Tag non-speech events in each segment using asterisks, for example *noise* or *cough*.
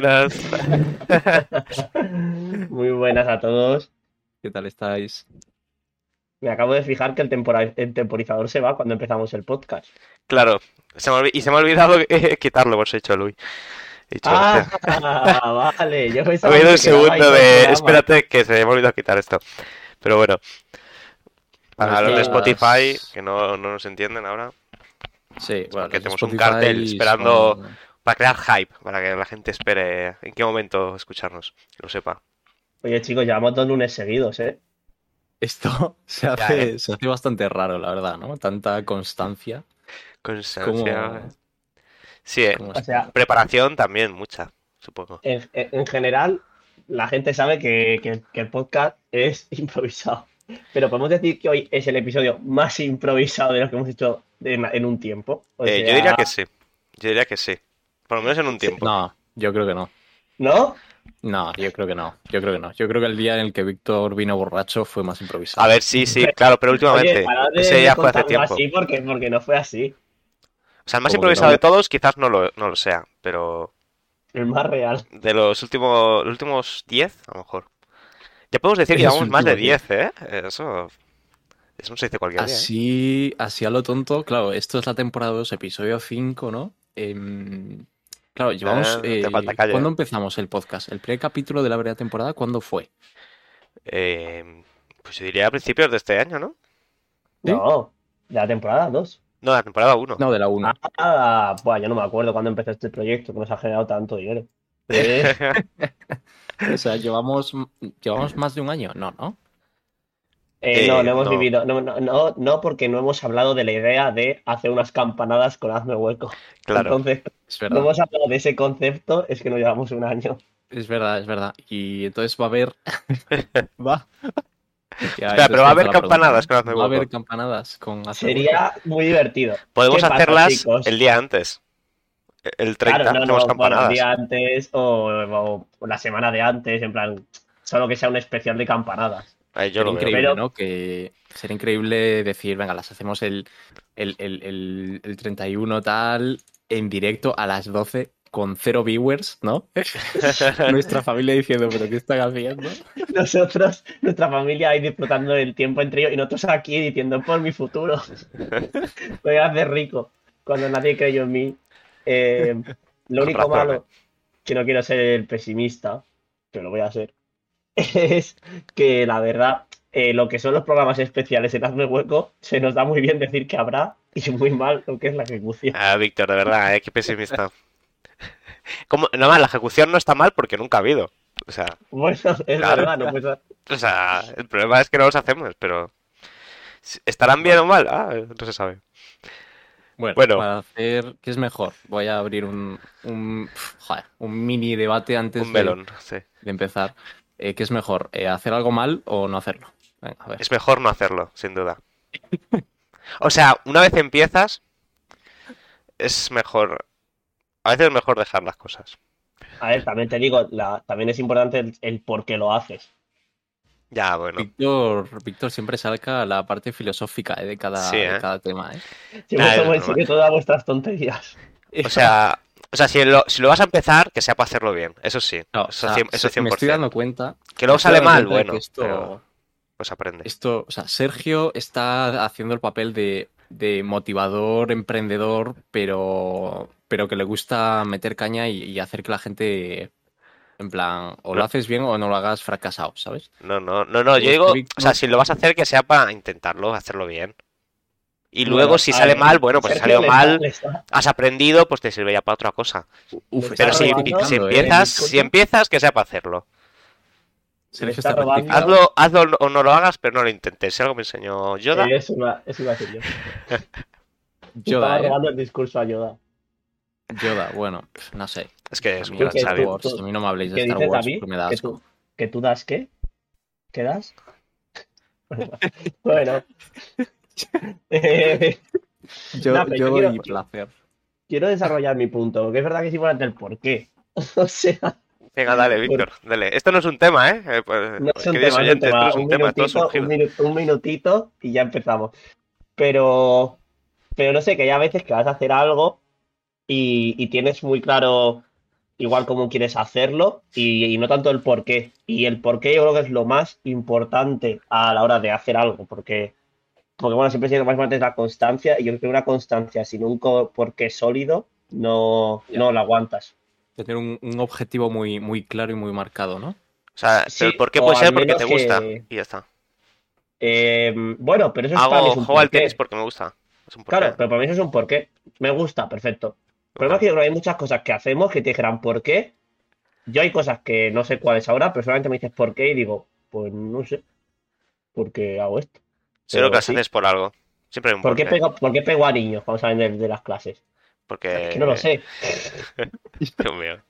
buenas. *laughs* Muy buenas a todos. ¿Qué tal estáis? Me acabo de fijar que el, tempora- el temporizador se va cuando empezamos el podcast. Claro, se me olvi- y se me ha olvidado eh, quitarlo, por eso he hecho Luis. He Ah, hostia, *laughs* vale. Yo ha pensaba habido un que quedaba ahí segundo de. Espérate, que se me ha olvidado quitar esto. Pero bueno, para los de Spotify, que no, no nos entienden ahora, Sí, bueno, los tenemos un cartel esperando- son- para crear hype, para que la gente espere en qué momento escucharnos, que lo sepa. Oye, chicos, llevamos dos lunes seguidos, ¿eh? Esto *laughs* se Ya, hace, eh. se hace bastante raro, la verdad, ¿no? Tanta constancia. Constancia. Como, Sí, eh, como O sea, preparación también, mucha, supongo. en, en- en general, la gente sabe que, que- que el podcast es *laughs* improvisado. Pero podemos decir que hoy es el episodio más improvisado de lo que hemos hecho en, en un tiempo. O Eh, yo diría que sí. Yo diría que sí. Por lo menos en un tiempo. No, yo creo que no. ¿No? No, yo creo que no. Yo creo que no. Yo creo que el día en el que Víctor vino borracho fue más improvisado. A ver, sí, sí, claro, pero últimamente. Oye, Ese ya fue hace tiempo. así porque, porque no fue así. O sea, el más improvisado no. de todos quizás no lo, no lo sea, pero El más real. de los últimos, los últimos 10, a lo mejor. Ya podemos decir que llevamos más de últimos 10, ¿eh? Eso, eso no se dice cualquier día, ¿eh? Así, así a lo tonto, claro, esto es la temporada 2, episodio 5, ¿no? Em, claro, llevamos... Te eh, falta calle, ¿Cuándo ¿eh? empezamos el podcast? ¿El primer capítulo de la primera temporada cuándo fue? Eh, pues yo diría a principios de este año, ¿no? ¿Sí? No, de la temporada 2. No, la temporada 1. No, de la 1. Ah, buah, yo no me acuerdo cuándo empezó este proyecto que nos ha generado tanto dinero. Eh, *laughs* *laughs* O sea, llevamos, llevamos más de un año, ¿no? ¿No? Eh, Eh, no, no hemos no. vivido. No, no, no, no, porque no hemos hablado de la idea de hacer unas campanadas con hazme hueco. Claro. Entonces, Es no hemos hablado de ese concepto, es que no llevamos un año. Es verdad, es verdad. Y entonces va a haber. *laughs* va. *laughs* Ya, Espera, pero va a haber campanadas con hazme Va a haber hueco. campanadas con hazme hueco. Sería muy divertido. Podemos ¿Qué pasa, hacerlas el día antes. El 30 Claro, no, campanadas. el día antes o, o la semana de antes, en plan, solo que sea un especial de campanadas. Ahí yo Sería lo veo. increíble, Pero- ¿no? Que sería increíble decir, venga, las hacemos el, el, el, el, el 31 tal, en directo a las 12 con cero viewers, ¿no? *laughs* Nuestra familia diciendo, pero ¿qué están haciendo? Nosotros, nuestra familia ahí disfrutando del tiempo entre ellos y nosotros aquí diciendo por mi futuro. *laughs* Voy a hacer rico cuando nadie creyó en mí. Eh, lo único malo, que no quiero ser el pesimista, que lo voy a ser, *laughs* es que la verdad, eh, lo que son los programas especiales en Hazme Hueco, se nos da muy bien decir que habrá y muy mal lo que es la ejecución. Ah, Víctor, de verdad, ¿eh? qué pesimista. *laughs* Como, no más, la ejecución no está mal porque nunca ha habido. O sea, Bueno, es Claro. verdad, no o sea, el problema es que no los hacemos, pero ¿estarán bien o mal? Ah, no se sabe. Bueno, Bueno. para hacer, ¿qué es mejor? Voy a abrir un, un, joder, un mini debate antes Un de, melón, sí. de empezar. Eh, ¿qué es mejor? eh, ¿Hacer algo mal o no hacerlo? Venga, a ver. Es mejor no hacerlo, sin duda. O sea, una vez empiezas, es mejor. A veces es mejor dejar las cosas. A ver, también te digo, la, también es importante el, el por qué lo haces. Ya, bueno. Víctor, Víctor siempre saca la parte filosófica eh, de, cada, Sí, de cada tema. ¿eh? Siempre Nah, vuestras tonterías. O sea, o sea si, lo, si lo vas a empezar, que sea para hacerlo bien. Eso sí. No, eso, o sea, cien- eso se- me 100%. estoy dando cuenta. Que luego sale mal, bueno. esto, pero pues aprende. esto, o sea, Sergio está haciendo el papel de, de motivador, emprendedor, pero, pero que le gusta meter caña y, y hacer que la gente, en plan, o lo haces bien o no lo hagas fracasado, ¿sabes? No, no, no, no. Yo digo, o sea, si lo vas a hacer, que sea para intentarlo, hacerlo bien. Y Bueno, luego, si a sale ver, mal, bueno, pues si salió mal, le está- has aprendido, pues te sirve ya para otra cosa. Uf, Pero si, robando, si ¿eh? empiezas, Disculpa. si empiezas, que sea para hacerlo. Sergio está está. Hazlo, hazlo o no lo hagas, pero no lo intentes. Si algo me enseñó Yoda. Eh, Eso iba, eso iba a decir yo. *laughs* Yoda, Estaba ¿eh? robando el discurso a Yoda. Yoda, bueno, no sé. Es que es un mí gran que Star sabio. Wars, a mí no me habléis de ¿Qué Star Wars David? porque me da ¿Que asco. tú, ¿Que tú das qué? ¿Qué das? *laughs* bueno. *laughs* Yo, No, yo yo doy quiero- placer. quiero desarrollar mi punto, porque es verdad que es importante el por qué. *laughs* O sea, Venga, dale, Víctor, dale. Esto no es un tema, ¿eh? Eh, pues, no es un tema, no es un oyentes, esto tema. no es un Un tema, todo minutito, surgido. un, minu- un minutito y ya empezamos. Pero, pero no sé, que hay a veces que vas a hacer algo y, y tienes muy claro igual cómo quieres hacerlo y, y no tanto el por qué. Y el por qué yo creo que es lo más importante a la hora de hacer algo, porque, porque bueno, siempre siendo más importante es la constancia y yo creo que una constancia sin un porqué sólido no, no la aguantas. Tener un, un objetivo muy, muy claro y muy marcado, ¿no? O sea, Sí, el por qué o puede ser porque te gusta. que- Y ya está. Eh, bueno, pero eso es para mí Hago, es un juego al porqué. tenis porque me gusta. Es un porqué. Claro, pero para mí eso es un porqué. Me gusta, perfecto. El problema es que yo creo que hay muchas cosas que hacemos que te dijeran por qué. Yo hay cosas que no sé cuáles ahora, pero solamente me dices por qué y digo, pues no sé. ¿Por qué hago esto? Seguro que las sí. haces por algo. Siempre hay un ¿Por qué pego, por qué pego a niños cuando salen de, de las clases? Porque... Es que no lo sé. *laughs* Dios mío.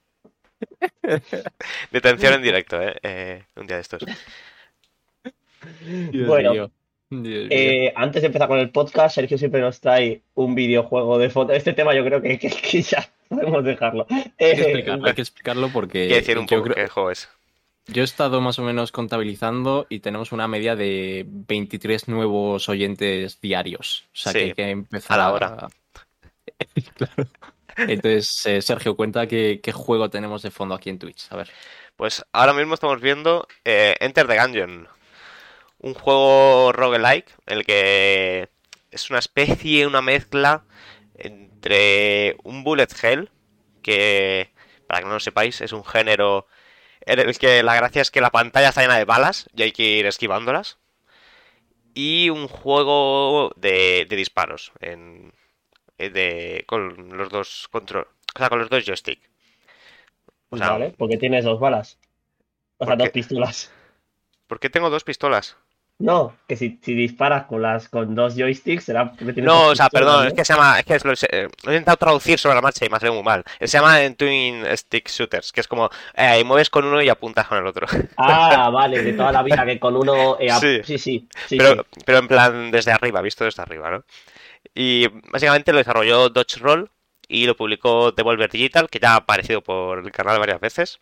Detención en directo, ¿eh? Eh, Un día de estos. Dios Bueno. Dios. Eh, antes de empezar con el podcast, Sergio siempre nos trae un videojuego de fondo. Este tema yo creo que, que- que ya podemos dejarlo. hay, que Eh, explicarlo, hay que explicarlo porque que decir un poco creo- qué juego es. Yo he estado más o menos contabilizando y tenemos una media de 23 nuevos oyentes diarios. O sea Sí, que hay que empezar a la hora. *laughs* Claro. Entonces, eh, Sergio, cuenta qué, qué juego tenemos de fondo aquí en Twitch. A ver. Pues ahora mismo estamos viendo eh, Enter the Gungeon. Un juego roguelike en el que es una especie, una mezcla entre un bullet hell, que para que no lo sepáis es un género en el que la gracia es que la pantalla está llena de balas y hay que ir esquivándolas. Y un juego de, de disparos en, eh, de, con los dos control, o sea, con los dos joystick. O sea, vale, porque tienes dos balas. O sea, ¿Por dos pistolas. ¿por qué tengo dos pistolas? No, que si, si disparas con las con dos joysticks será No, o sea, perdón, ¿no? es que se llama, es que lo, he lo he intentado traducir sobre la marcha y me ha salido muy mal. Se llama Twin Stick Shooters, que es como eh, mueves con uno y apuntas con el otro. Ah, *laughs* vale, de toda la vida que con uno. eh, sí, sí, sí, Pero, sí. pero en plan desde arriba, visto desde arriba, ¿no? Y básicamente lo desarrolló Dodge Roll y lo publicó Devolver Digital, que ya ha aparecido por el canal varias veces.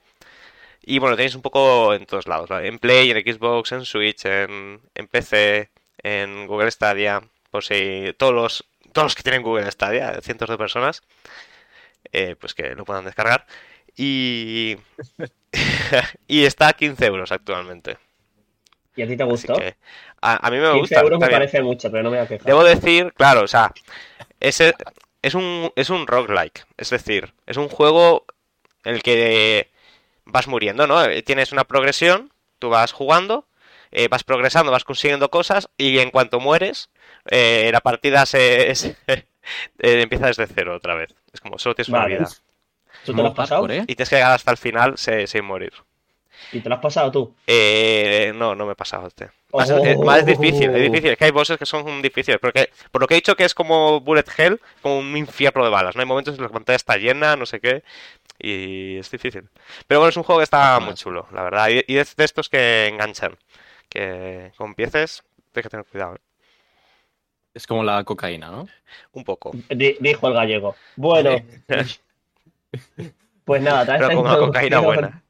Y bueno, lo tenéis un poco en todos lados, ¿vale? En Play, en Xbox, en Switch, en, en PC, en Google Stadia, por si todos los, todos los que tienen Google Stadia, cientos de personas, eh, pues que lo puedan descargar. Y, *laughs* y está a 15 euros actualmente. ¿Y a ti te gustó? que a, a mí me 15 gusta. euros me parece mucho, pero no me voy a quejar. Debo decir, claro, o sea, ese es un, es un roguelike. Es decir, es un juego en el que vas muriendo, ¿no? Eh, Tienes una progresión, tú vas jugando, eh, vas progresando, vas consiguiendo cosas y en cuanto mueres, eh, la partida se, *laughs* se- eh, empieza desde cero otra vez. Es como solo tienes una vida. ¿Tú te lo has pasado? Y tienes que llegar hasta el final se- sin morir. ¿Y te lo has pasado tú? Eh, no, no me he pasado este. Más, Oh. eh, más difícil, es difícil. Es que hay bosses que son difíciles. Porque, por lo que he dicho que es como Bullet Hell, como un infierno de balas. No hay momentos en los que la pantalla está llena, no sé qué. Y es difícil. Pero bueno, es un juego que está muy chulo, la verdad. Y, y es de estos que enganchan. Que con tienes que tener cuidado. ¿eh? Es como la cocaína, ¿no? Un poco. Di- dijo el gallego. Bueno, *laughs* pues nada, Pero con una cocaína buena.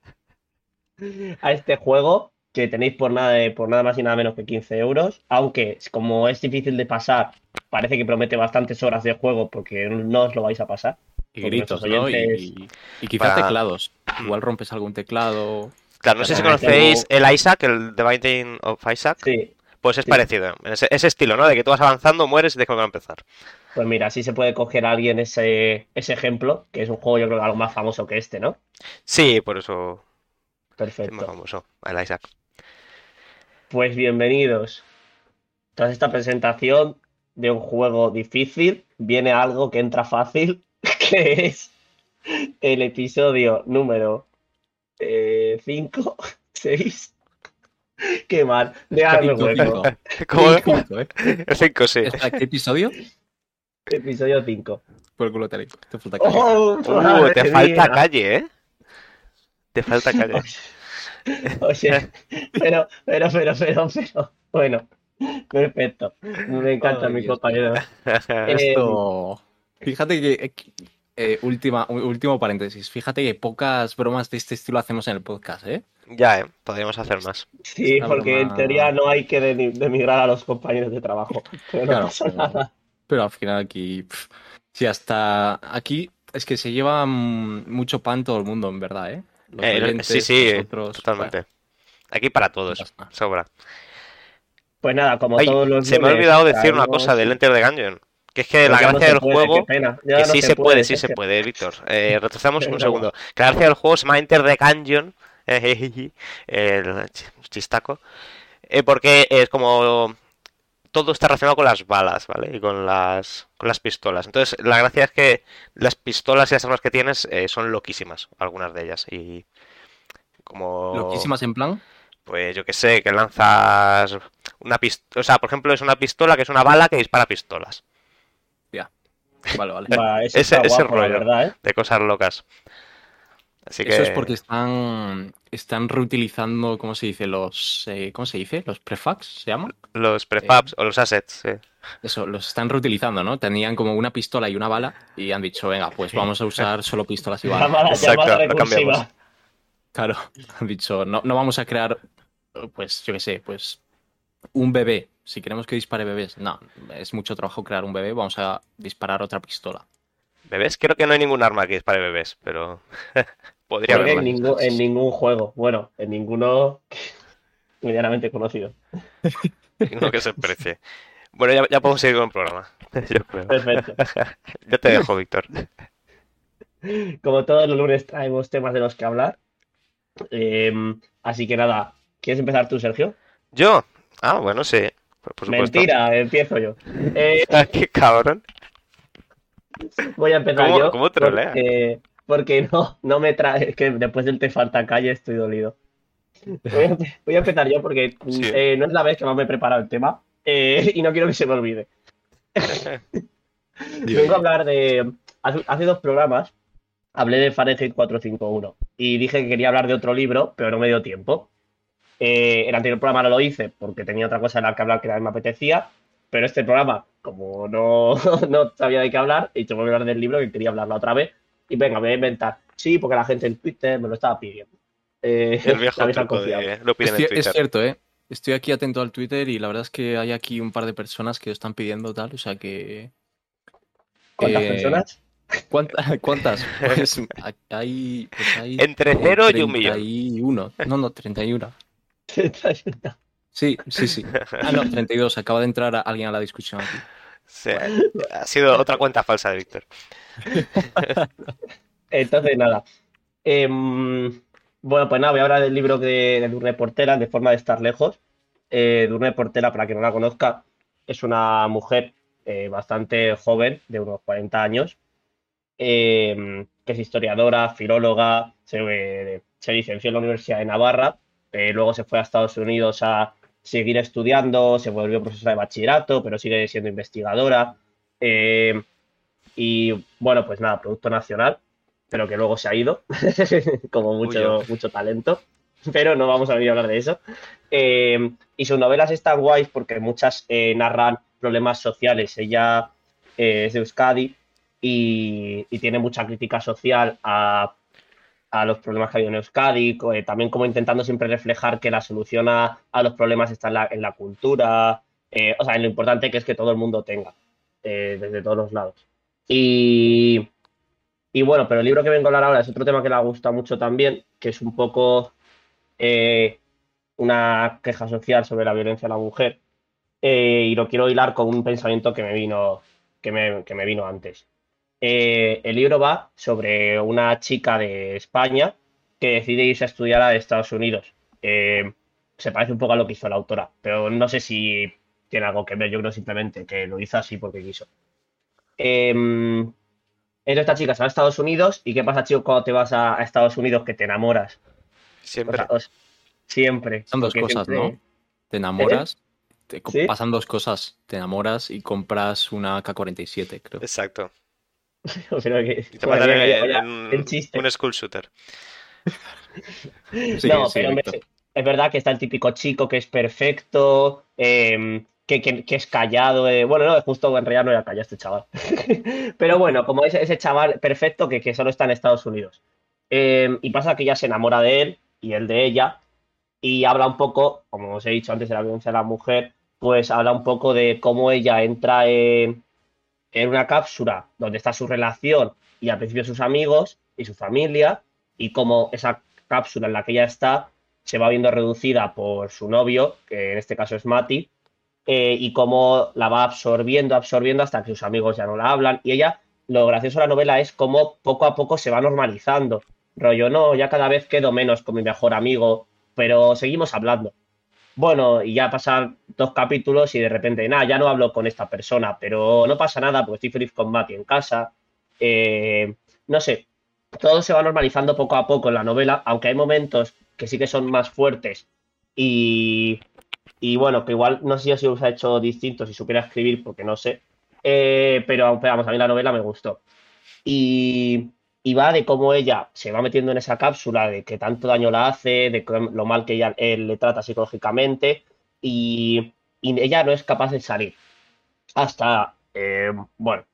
*laughs* a este juego que tenéis por nada, de- por nada más y nada menos que 15 euros. Aunque como es difícil de pasar, parece que promete bastantes horas de juego porque no os lo vais a pasar. Y gritos, ¿no? Y, y quizás Para- teclados. Igual rompes algún teclado. Claro, no sé si conocéis el Isaac, el The Binding of Isaac. Sí, Pues es Sí. parecido. Ese, ese estilo, ¿no? De que tú vas avanzando, mueres y tienes que volver a empezar. pues mira, así se puede coger a alguien ese, ese ejemplo, que es un juego yo creo que algo más famoso que este, ¿no? Sí, por eso es más Perfecto. famoso, el Isaac. Pues bienvenidos. Tras esta presentación de un juego difícil, viene algo que entra fácil, que es el episodio número 5, 6. *laughs* Qué mal. Capítulo hueco. cinco. *laughs* ¿Cómo? *laughs* Cinco, ¿eh? El 5, sí. ¿Qué episodio? Episodio 5. Por el culo te te falta calle. ¡Oh, Uh, te falta mía! calle, ¿eh? Te falta calle. Oye, pero, pero, pero, pero, pero. Bueno, perfecto. Me encanta Ay, mi Dios compañero. Eh, Esto. Fíjate que. eh, última, último paréntesis. Fíjate que pocas bromas de este estilo hacemos en el podcast, ¿eh? ya, ¿eh? Podríamos hacer más. Sí, porque en teoría no hay que denigrar a los compañeros de trabajo. *laughs* Pero no Claro, pasa pero- nada. Pero al final aquí. pf, si hasta aquí Es que se lleva mm, mucho pan todo el mundo, en verdad, ¿eh? Los Eh, sí, sí, nosotros, totalmente. Aquí para todos, sobra. Pues nada, como Ay, todos los se me ha olvidado decir una cosa del Enter the Gungeon. Que es que Pero la no gracia del puede, juego. qué Que no sí se puede, sí se puede, Víctor. *laughs* Eh, retrocedamos un segundo. Que la gracia del juego se llama Enter the Gungeon. *laughs* el ch- chistaco. eh, porque es como. Todo está relacionado con las balas, ¿vale? Y con las, con las pistolas. Entonces, la gracia es que las pistolas y las armas que tienes eh, son loquísimas, algunas de ellas. Y. Como. Loquísimas en plan. Pues yo que sé, que lanzas una pistola. O sea, por ejemplo, es una pistola que es una bala que dispara pistolas. Vale, vale. Va, ese Ese- está ese guapo, la rollo. verdad, ¿eh? De cosas locas. Así que. Eso es porque están, están reutilizando, ¿cómo se dice? Los, eh, ¿cómo se dice? Los prefabs, ¿se llaman? Los prefabs o los assets, sí. Eso, los están reutilizando, ¿no? Tenían como una pistola y una bala y han dicho, venga, pues vamos a usar solo pistolas y balas. Llamada, Exacto, llamada lo cambiamos. Claro, *laughs* han dicho, no, no vamos a crear, pues, yo qué sé, pues, un bebé. Si queremos que dispare bebés, no, es mucho trabajo crear un bebé, vamos a disparar otra pistola. ¿Bebés? Creo que no hay ningún arma que dispare bebés, pero. *laughs* Podría que en, haberlo. ningún, en ningún juego. Bueno, en ninguno *laughs* medianamente conocido. No que se precie. Bueno, ya, ya podemos seguir con el programa. *laughs* Yo creo. Perfecto. Ya te dejo, Víctor. Como todos los lunes traemos temas de los que hablar. Eh, así que nada, ¿quieres empezar tú, Sergio? ¿Yo? Ah, bueno, sí. Por. Mentira, empiezo yo. Eh, *laughs* Qué cabrón. voy a empezar ¿Cómo- yo. cómo trolea? Porque, porque no, no me trae. Es que después del te falta calle estoy dolido. Voy a, voy a empezar yo porque Sí. eh, no es la vez que más me he preparado el tema eh, y no quiero que se me olvide. *laughs* Vengo a hablar de. Hace, hace dos programas hablé de Fahrenheit 451 y dije que quería hablar de otro libro, pero no me dio tiempo. Eh, el anterior programa no lo hice porque tenía otra cosa en la que hablar que también me apetecía, pero este programa, como no, *laughs* no sabía de qué hablar, he dicho voy a hablar del libro que quería hablarla otra vez. Y venga, me voy a inventar. Sí, porque la gente en Twitter me lo estaba pidiendo. Eh, El viejo *laughs* truco de. Lo piden Es, en es Twitter. cierto, ¿eh? Estoy aquí atento al Twitter y la verdad es que hay aquí un par de personas que lo están pidiendo tal, o sea que... ¿Cuántas eh, personas? ¿Cuántas? *laughs* ¿Cuántas? Pues hay, pues hay Entre como cero y un millón. 31. No, no, 31. *laughs* Sí, sí, sí. Ah, no, 32. Acaba de entrar a- alguien a la discusión aquí. Sí, ha sido otra cuenta falsa de Víctor. *laughs* Entonces, nada. Em, bueno, pues nada, voy a hablar del libro de, de Durne Portera, de forma de estar lejos. Eh, Durne Portera, para quien no la conozca, es una mujer eh, bastante joven, de unos 40 años, em, que es historiadora, filóloga, se, eh, se licenció en la Universidad de Navarra, eh, luego se fue a Estados Unidos a seguir estudiando, se volvió profesora de bachillerato, pero sigue siendo investigadora. em, y bueno, pues nada, producto nacional, pero que luego se ha ido, *laughs* como mucho, mucho talento. Pero no vamos a venir a hablar de eso. Eh, y sus novelas están guays porque muchas eh, narran problemas sociales. Ella eh, es de Euskadi y, y tiene mucha crítica social a, a los problemas que hay en Euskadi, eh, también como intentando siempre reflejar que la solución a, a los problemas está en la, en la cultura, eh, o sea, en lo importante que es que todo el mundo tenga, eh, desde todos los lados. Y, y bueno, pero el libro que vengo a hablar ahora es otro tema que le gusta mucho también, que es un poco eh, una queja social sobre la violencia a la mujer. Eh, y lo quiero hilar con un pensamiento que me vino, que me, que me vino antes. Eh, el libro va sobre una chica de España que decide irse a estudiar a Estados Unidos. Eh, se parece un poco a lo que hizo la autora, pero no sé si tiene algo que ver. Yo creo simplemente que lo hizo así porque quiso. Eh, entonces esta chica se va a Estados Unidos y ¿qué pasa, chico, cuando te vas a, a Estados Unidos que te enamoras? O Siempre. sea, os- siempre. Son dos cosas, siempre- ¿no? Te enamoras, te ¿Sí? pasan dos cosas. Te enamoras y compras una K-47, creo. Exacto. *laughs* Pero que- te chiste. un school shooter. Sí, no, sí, pero es verdad que está el típico chico que es perfecto, eh, que, que- que es callado. eh, bueno, no, justo en realidad no era callado este chaval. *laughs* pero bueno, como ese, ese chaval perfecto que, que solo está en Estados Unidos. Eh, y pasa que ella se enamora de él y él de ella. Y habla un poco, como os he dicho antes, de la violencia de la mujer, pues habla un poco de cómo ella entra en, en una cápsula donde está su relación y al principio sus amigos y su familia y como esa cápsula en la que ella está se va viendo reducida por su novio, que en este caso es Mati, eh, y cómo la va absorbiendo, absorbiendo hasta que sus amigos ya no la hablan. Y ella, lo gracioso de la novela es cómo poco a poco se va normalizando. Rollo, no, ya cada vez quedo menos con mi mejor amigo, pero seguimos hablando. Bueno, y ya pasan dos capítulos y de repente, nada, ya no hablo con esta persona, pero no pasa nada porque estoy feliz con Mati en casa. Eh, no sé, todo se va normalizando poco a poco en la novela, aunque hay momentos que sí que son más fuertes y, y bueno, que igual no sé si se hubiera hecho distinto si supiera escribir, porque no sé, eh, pero vamos, a mí la novela me gustó. Y, y, va de cómo ella se va metiendo en esa cápsula, de que tanto daño la hace, de lo mal que ella él le trata psicológicamente, y, y, ella no es capaz de salir. Hasta, eh, bueno,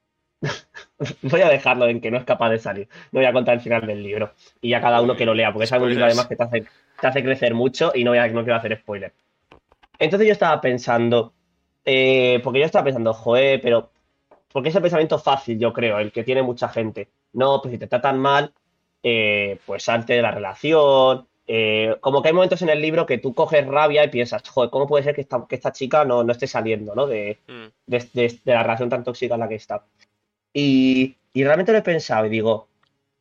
*laughs* voy a dejarlo en que no es capaz de salir. No voy a contar el final del libro. Y ya cada uno que lo lea, porque es un libro además que te hace, te hace crecer mucho y no, voy a, no quiero hacer spoiler. Entonces yo estaba pensando, eh, porque yo estaba pensando, joder, pero porque es el pensamiento fácil, yo creo, el que tiene mucha gente. No, pues si te tratan mal, eh, pues salte de la relación. Eh, como que hay momentos en el libro que tú coges rabia y piensas, joder, ¿cómo puede ser que esta, que esta chica no, no esté saliendo ¿no? De, Mm. de, de- de la relación tan tóxica en la que está? Y, y realmente lo he pensado y digo,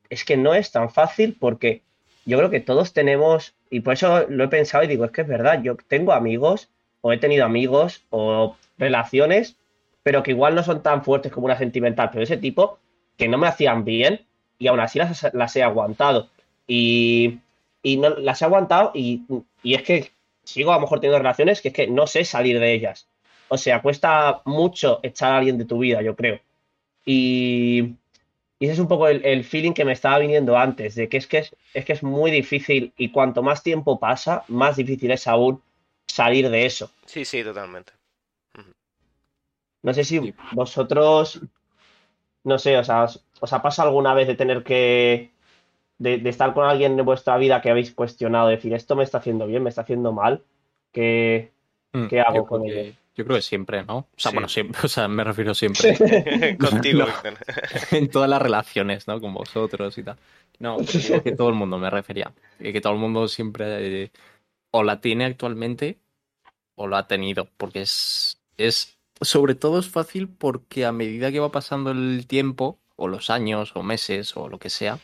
es que no es tan fácil porque yo creo que todos tenemos, y por eso lo he pensado y digo, es que es verdad, yo tengo amigos o he tenido amigos o relaciones, pero que igual no son tan fuertes como una sentimental, pero ese tipo que no me hacían bien y aún así las, las he aguantado. Y, y no, las he aguantado y, y es que sigo a lo mejor teniendo relaciones que es que no sé salir de ellas. O sea, cuesta mucho echar a alguien de tu vida, yo creo. Y, y ese es un poco el, el feeling que me estaba viniendo antes, de que es que es, es que es muy difícil y cuanto más tiempo pasa, más difícil es aún salir de eso. Sí, sí, totalmente. No sé si vosotros, no sé, o sea, os, os ha pasado alguna vez de tener que, de, de estar con alguien en vuestra vida que habéis cuestionado, decir, esto me está haciendo bien, me está haciendo mal, que Mm, ¿Qué hago con ello? Yo creo que siempre, ¿no? O sea, Sí. bueno, siempre, *laughs* o sea, me refiero siempre *laughs* Contigo, *laughs* No. En todas las relaciones, ¿no? Con vosotros y tal. No, que todo el mundo me refería. Y que todo el mundo siempre eh, o la tiene actualmente o lo ha tenido. Porque es, es. Sobre todo es fácil porque a medida que va pasando el tiempo, o los años, o meses, o lo que sea,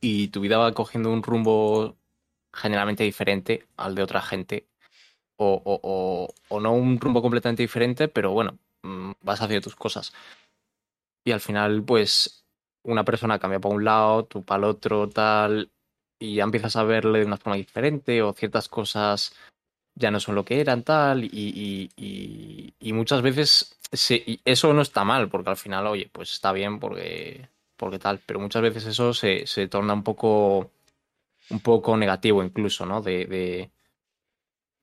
y tu vida va cogiendo un rumbo generalmente diferente al de otra gente. O, o, o, no un rumbo completamente diferente, pero bueno, mm, vas haciendo tus cosas. Y al final, pues, una persona cambia para un lado, tú para el otro, tal, y ya empiezas a verle de una forma diferente, o ciertas cosas ya no son lo que eran, tal, y, y, y, y muchas veces se- y eso no está mal, porque al final, oye, pues está bien porque, porque tal, pero muchas veces eso se, se torna un poco, un poco negativo incluso, ¿no? De, de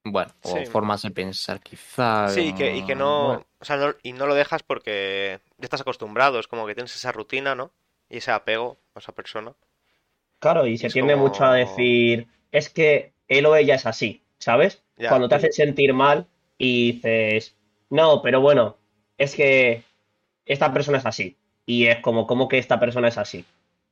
bueno, o Sí. formas de pensar quizá. Sí, y que, y que no, bueno, o sea, no- y no lo dejas porque ya estás acostumbrado, es como que tienes esa rutina, ¿no? Y ese apego a esa persona. Claro, y se tiende como- mucho a decir, es que él o ella es así, ¿sabes? Ya. Cuando te hace sentir mal y dices, no, pero bueno, es que esta persona es así. Y es como, ¿cómo que esta persona es así?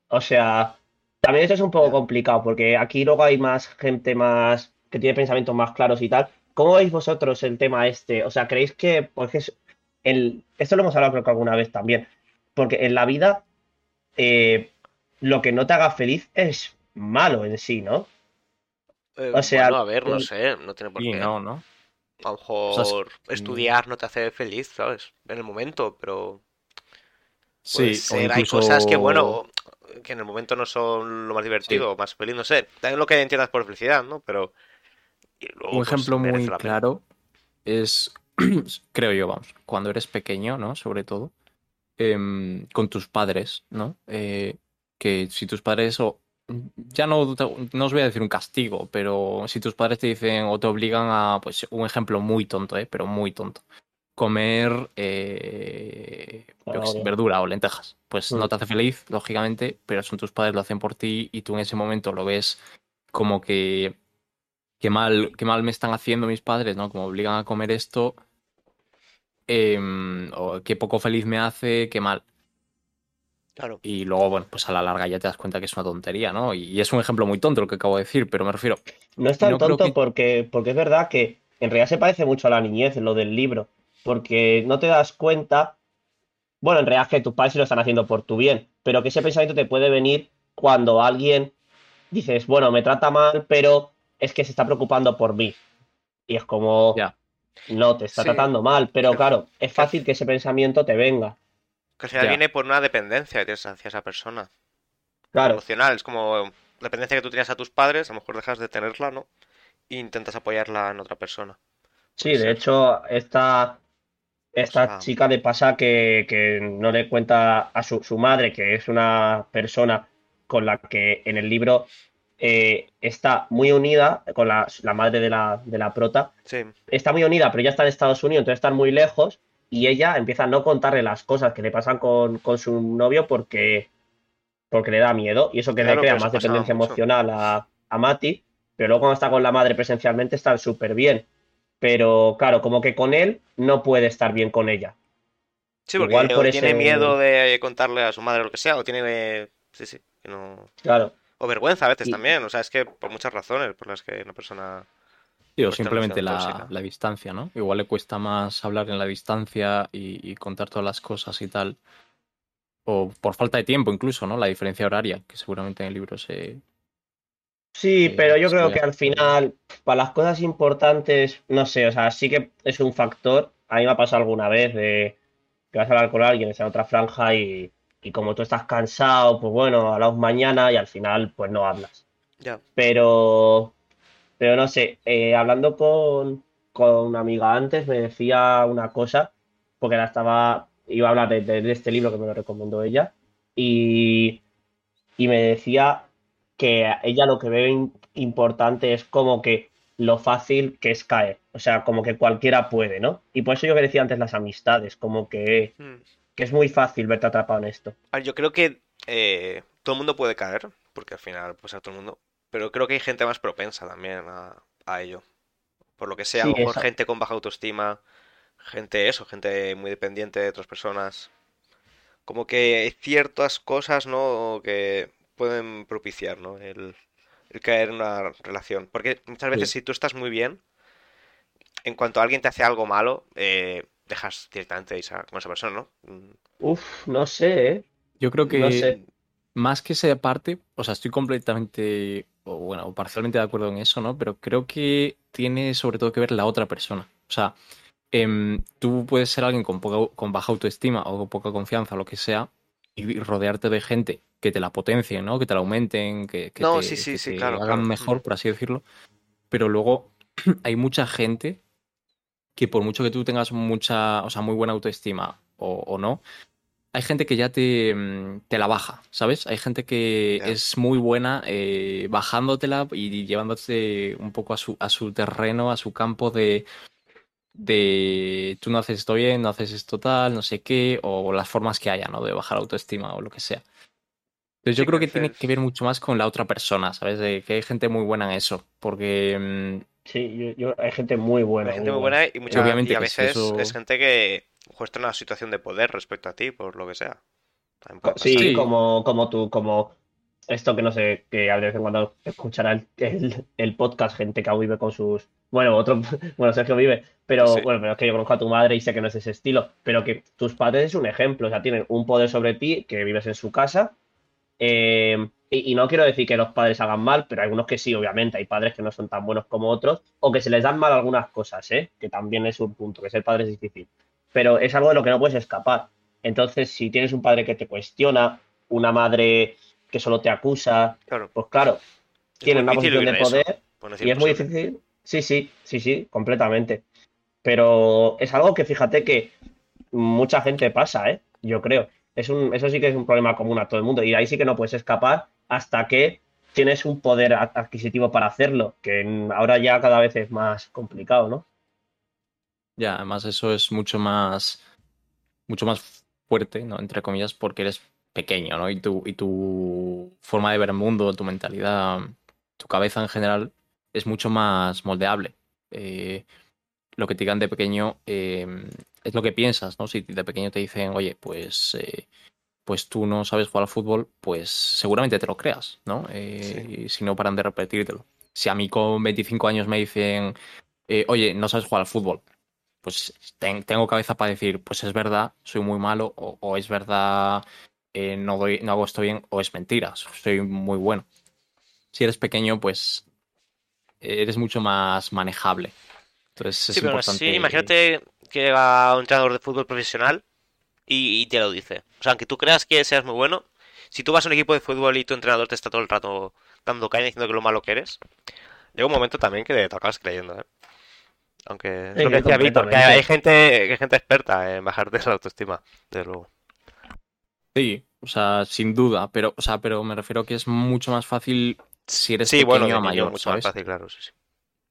O sea, también esto es un poco Ya. complicado porque aquí luego hay más gente más que tiene pensamientos más claros y tal. ¿Cómo veis vosotros el tema este? O sea, ¿creéis que, porque es el, esto lo hemos hablado creo que alguna vez también, porque en la vida eh, lo que no te haga feliz es malo en sí, ¿no? Eh, O sea, bueno, a ver, no sé, no tiene por qué. no, ¿no? A lo mejor estudiar no te hace feliz, ¿sabes? En el momento, pero Sí, puede ser, hay cosas que, bueno, que en el momento no son lo más divertido o más feliz, no sé. También lo que entiendas por felicidad, ¿no? Pero luego, Un pues, ejemplo muy claro es, *clears throat* creo yo, vamos, cuando eres pequeño, ¿no? Sobre todo, em, con tus padres, ¿no? Eh, que si tus padres, o ya no, no os voy a decir un castigo, pero si tus padres te dicen o te obligan a, pues un ejemplo muy tonto, ¿eh? Pero muy tonto. Comer eh, sé, verdura o lentejas. Pues Mm. no te hace feliz, lógicamente, pero son tus padres, lo hacen por ti y tú en ese momento lo ves como que qué mal, qué mal me están haciendo mis padres, ¿no? Como obligan a comer esto, em, o qué poco feliz me hace, qué mal. Claro. Y luego, bueno, pues a la larga ya te das cuenta que es una tontería, ¿no? Y es un ejemplo muy tonto lo que acabo de decir, pero me refiero. No es tan No tonto que- porque, porque es verdad que en realidad se parece mucho a la niñez, lo del libro, porque no te das cuenta, bueno, en realidad es que tus padres sí lo están haciendo por tu bien, pero que ese pensamiento te puede venir cuando alguien dices, bueno, me trata mal, pero es que se está preocupando por mí. Y es como, Ya. no, te está Sí. tratando mal, pero claro, es fácil que ese pensamiento te venga. Que al final Ya. viene por una dependencia que tienes hacia esa persona. Claro, Emocional. Es como dependencia que tú tienes a tus padres, a lo mejor dejas de tenerla, ¿no? E intentas apoyarla en otra persona. sí, de hecho, esta, esta O sea- chica le pasa que, que no le cuenta a su, su madre, que es una persona con la que en el libro eh, está muy unida, con la, la madre de la, de la prota, Sí. está muy unida, pero ella está en Estados Unidos, entonces están muy lejos, y ella empieza a no contarle las cosas que le pasan con, con su novio porque, porque le da miedo, y eso que Claro, le crea más dependencia mucho. emocional a, a Mati, pero luego cuando está con la madre presencialmente están súper bien. Pero claro, como que con él no puede estar bien con ella. Sí, porque Igual por o tiene ese- miedo de contarle a su madre lo que sea, o tiene. Sí, sí. que no... Claro, O vergüenza a veces Y- también. O sea, es que por muchas razones por las que una persona. Sí, o simplemente la, la distancia, ¿no? Igual le cuesta más hablar en la distancia y, y contar todas las cosas y tal. O por falta de tiempo incluso, ¿no? La diferencia horaria, que seguramente en el libro se... Sí, Sí, pero yo creo que al final, para las cosas importantes, no sé, o sea, sí que es un factor. A mí me ha pasado alguna vez de que vas a hablar con alguien, está en otra franja y, y como tú estás cansado, pues bueno, hablamos mañana y al final, pues no hablas. Ya. Pero, pero no sé, eh, hablando con, con una amiga antes, me decía una cosa, porque la estaba, iba a hablar de, de- de este libro que me lo recomendó ella, y, y me decía que ella lo que ve importante es como que lo fácil que es caer, o sea, como que cualquiera puede, ¿no? Y por eso yo que decía antes las amistades, como que, Hmm. que es muy fácil verte atrapado en esto. Yo creo que eh, todo el mundo puede caer, porque al final, pues a todo el mundo. Pero creo que hay gente más propensa también a, a ello. Por lo que sea, a lo Sí, mejor esa- gente con baja autoestima, gente eso, gente muy dependiente de otras personas. Como que hay ciertas cosas, ¿no? Que pueden propiciar, ¿no? El, el caer en una relación. Porque muchas veces Sí. si tú estás muy bien, en cuanto alguien te hace algo malo, eh, dejas directamente irse con esa persona, ¿no? Mm, Uf, no sé, ¿eh? Yo creo que No sé. más que esa parte, o sea, estoy completamente, o bueno, o parcialmente de acuerdo en eso, ¿no? Pero creo que tiene sobre todo que ver la otra persona. O sea, em, tú puedes ser alguien con, poca, con baja autoestima o con poca confianza, lo que sea, y rodearte de gente que te la potencien, ¿no? Que te la aumenten, que, que No, te, sí, sí, que sí, te claro, hagan claro. mejor, por así decirlo. Pero luego *clears throat* hay mucha gente que por mucho que tú tengas mucha, o sea, muy buena autoestima o, o no, hay gente que ya te, mm, te la baja, ¿sabes? Hay gente que es muy buena eh, bajándotela y llevándote un poco a su, a su terreno, a su campo de, de tú no haces esto bien, no haces esto tal, no sé qué, o las formas que haya, ¿no? De bajar autoestima o lo que sea. Entonces yo Sí, creo que que tiene que ver mucho más con la otra persona, ¿sabes? De que hay gente muy buena en eso, porque mm, Sí, yo, yo- hay gente muy buena, Hay gente muy buena y, muchas, Obviamente y a veces eso- es gente que muestra una situación de poder respecto a ti, por lo que sea. Puede Sí, como, como tú, como esto que no sé, que de vez en cuando escuchará el, el- el podcast, gente que aún vive con sus. Bueno, otro, *laughs* bueno, Sergio vive, pero Sí. bueno, pero es que yo conozco a tu madre y sé que no es ese estilo, pero que tus padres es un ejemplo, o sea, tienen un poder sobre ti, que vives en su casa. eh, y, y no quiero decir que los padres hagan mal, pero hay algunos que sí, obviamente, hay padres que no son tan buenos como otros, o que se les dan mal algunas cosas, ¿eh? Que también es un punto, que ser padre es difícil. Pero es algo de lo que no puedes escapar. Entonces, si tienes un padre que te cuestiona, una madre que solo te acusa, Claro, pues claro, muy una posición de eso, poder y es muy difícil. Sí, sí, sí, sí, completamente. Pero es algo que fíjate que mucha gente pasa, ¿eh? Yo creo. Es un, eso sí que es un problema común a todo el mundo. Y ahí sí que no puedes escapar hasta que tienes un poder adquisitivo para hacerlo, que ahora ya cada vez es más complicado, ¿no? Ya, además eso es mucho más, mucho más fuerte, ¿no? Entre comillas, porque eres pequeño, ¿no? Y tu, y tu forma de ver el mundo, tu mentalidad, tu cabeza en general es mucho más moldeable. Eh, lo que te digan de pequeño eh, es lo que piensas, ¿no? Si de pequeño te dicen, oye, pues, eh, pues tú no sabes jugar al fútbol, pues seguramente te lo creas, ¿no? Si no paran de repetírtelo. Si a mí con 25 años me dicen, oye, no sabes jugar al fútbol, pues ten- tengo cabeza para decir, pues es verdad, soy muy malo, o, o es verdad, eh, no, doy, no hago esto bien, o es mentira, soy muy bueno. Si eres pequeño, pues eres mucho más manejable. Entonces es Sí, pero importante. sí, imagínate que llega un entrenador de fútbol profesional y, y te lo dice. O sea, aunque tú creas que seas muy bueno, si tú vas a un equipo de fútbol y tu entrenador te está todo el rato dando caña diciendo que lo malo que eres, llega un momento también que te acabas creyendo, ¿eh? Aunque es Sí, lo que decía Víctor, que completamente. hay gente, que hay gente experta en bajarte la autoestima, desde luego. Sí, o sea, sin duda, pero, o sea, pero me refiero que es mucho más fácil si eres Sí, pequeño bueno, a mayor, mucho ¿sabes? más fácil, claro, sí, sí.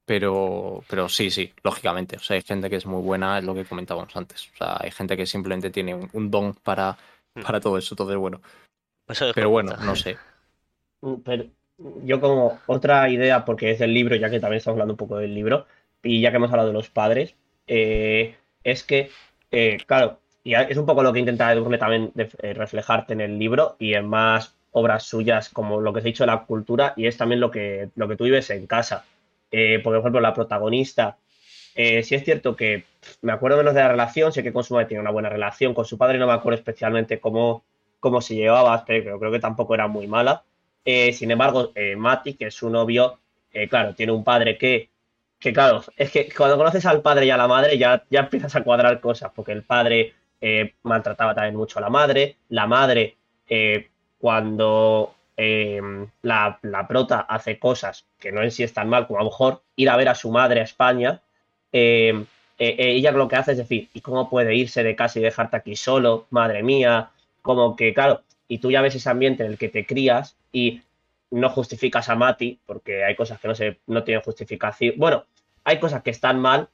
Pero, pero sí, sí, lógicamente. O sea, hay gente que es muy buena, es lo que comentábamos antes. O sea, hay gente que simplemente tiene un, un don para, Mm. para todo eso. Entonces, bueno. Eso es Pero bueno, no sé. Mm, Pero yo como otra idea, porque es del libro, ya que también estamos hablando un poco del libro, y ya que hemos hablado de los padres, eh, es que, eh, claro, y es un poco lo que intenta Edurne también eh, reflejarte en el libro y en más obras suyas, como lo que se ha dicho de la cultura, y es también lo que, lo que tú vives en casa. Eh, por ejemplo, la protagonista, sí es cierto que me acuerdo menos de la relación, sé que con su madre tiene una buena relación, con su padre no me acuerdo especialmente cómo, cómo se llevaba, pero creo que tampoco era muy mala. Sin embargo, Mati, que es su novio, claro, tiene un padre que, que, claro, es que cuando conoces al padre y a la madre ya, ya empiezas a cuadrar cosas, porque el padre eh, maltrataba también mucho a la madre, la madre, eh, cuando eh, la, la prota hace cosas que no en sí están mal, como a lo mejor ir a ver a su madre a España, eh, eh, eh, ella lo que hace es decir, ¿y cómo puede irse de casa y dejarte aquí solo? Madre mía, como que, claro, y tú ya ves ese ambiente en el que te crías y no justificas a Mati, porque hay cosas que no, se, no tienen justificación. Bueno, hay cosas que están mal.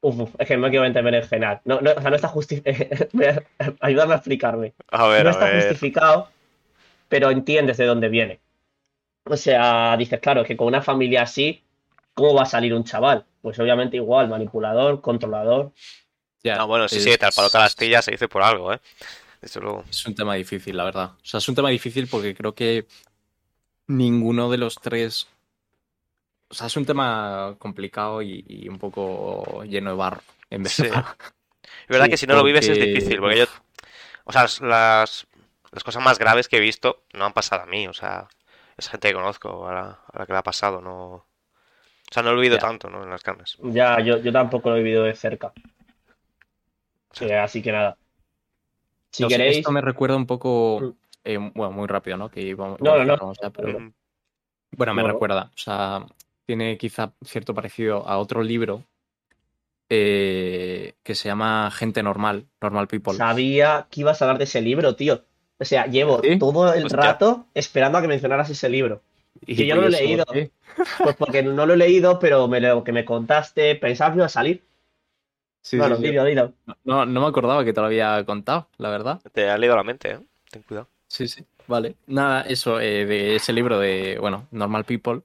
Uf, uf, es que no me quiero meter en el general. No, no, o sea, no está justificado. *laughs* Ayúdame a explicarme. A ver, no a está ver. justificado, pero entiendes de dónde viene. O sea, dices, claro, es que con una familia así, ¿cómo va a salir un chaval? Pues obviamente igual, manipulador, controlador. Ya, No, bueno, sí, es- sí, tal palota a la astilla se dice por algo, ¿eh? Desde luego. Es un tema difícil, la verdad. O sea, es un tema difícil porque creo que ninguno de los tres. O sea, es un tema complicado y, y un poco lleno de barro. En vez Sí. de... Es verdad Sí, que si no lo vives es difícil, porque yo... O sea, las, las cosas más graves que he visto no han pasado a mí, o sea, es gente que conozco a la, a la que le ha pasado, no... O sea, no lo he vivido Ya. tanto, ¿no? En las carnes. Ya, yo, yo tampoco lo he vivido de cerca. Sí. Eh, así que nada. Si queréis. Esto me recuerda un poco. Eh, bueno, muy rápido, ¿no? Que íbamos- No, no, ya, pero- Mm, Bueno, me No, recuerda. O sea, tiene quizá cierto parecido a otro libro eh, que se llama Gente Normal, Normal People. Sabía que ibas a hablar de ese libro, tío. O sea, llevo ¿Sí? todo el Hostia. rato esperando a que mencionaras ese libro. Y que yo no lo he eso, leído. Pues porque no lo he leído, pero me lo que me contaste, pensaba que iba a salir. Sí, bueno, sí, sí. dilo, dilo. No, no me acordaba que te lo había contado, la verdad. Te ha leído la mente, ¿eh? Ten cuidado. Sí, sí. Vale. Nada, eso, eh, de ese libro de, bueno, Normal People.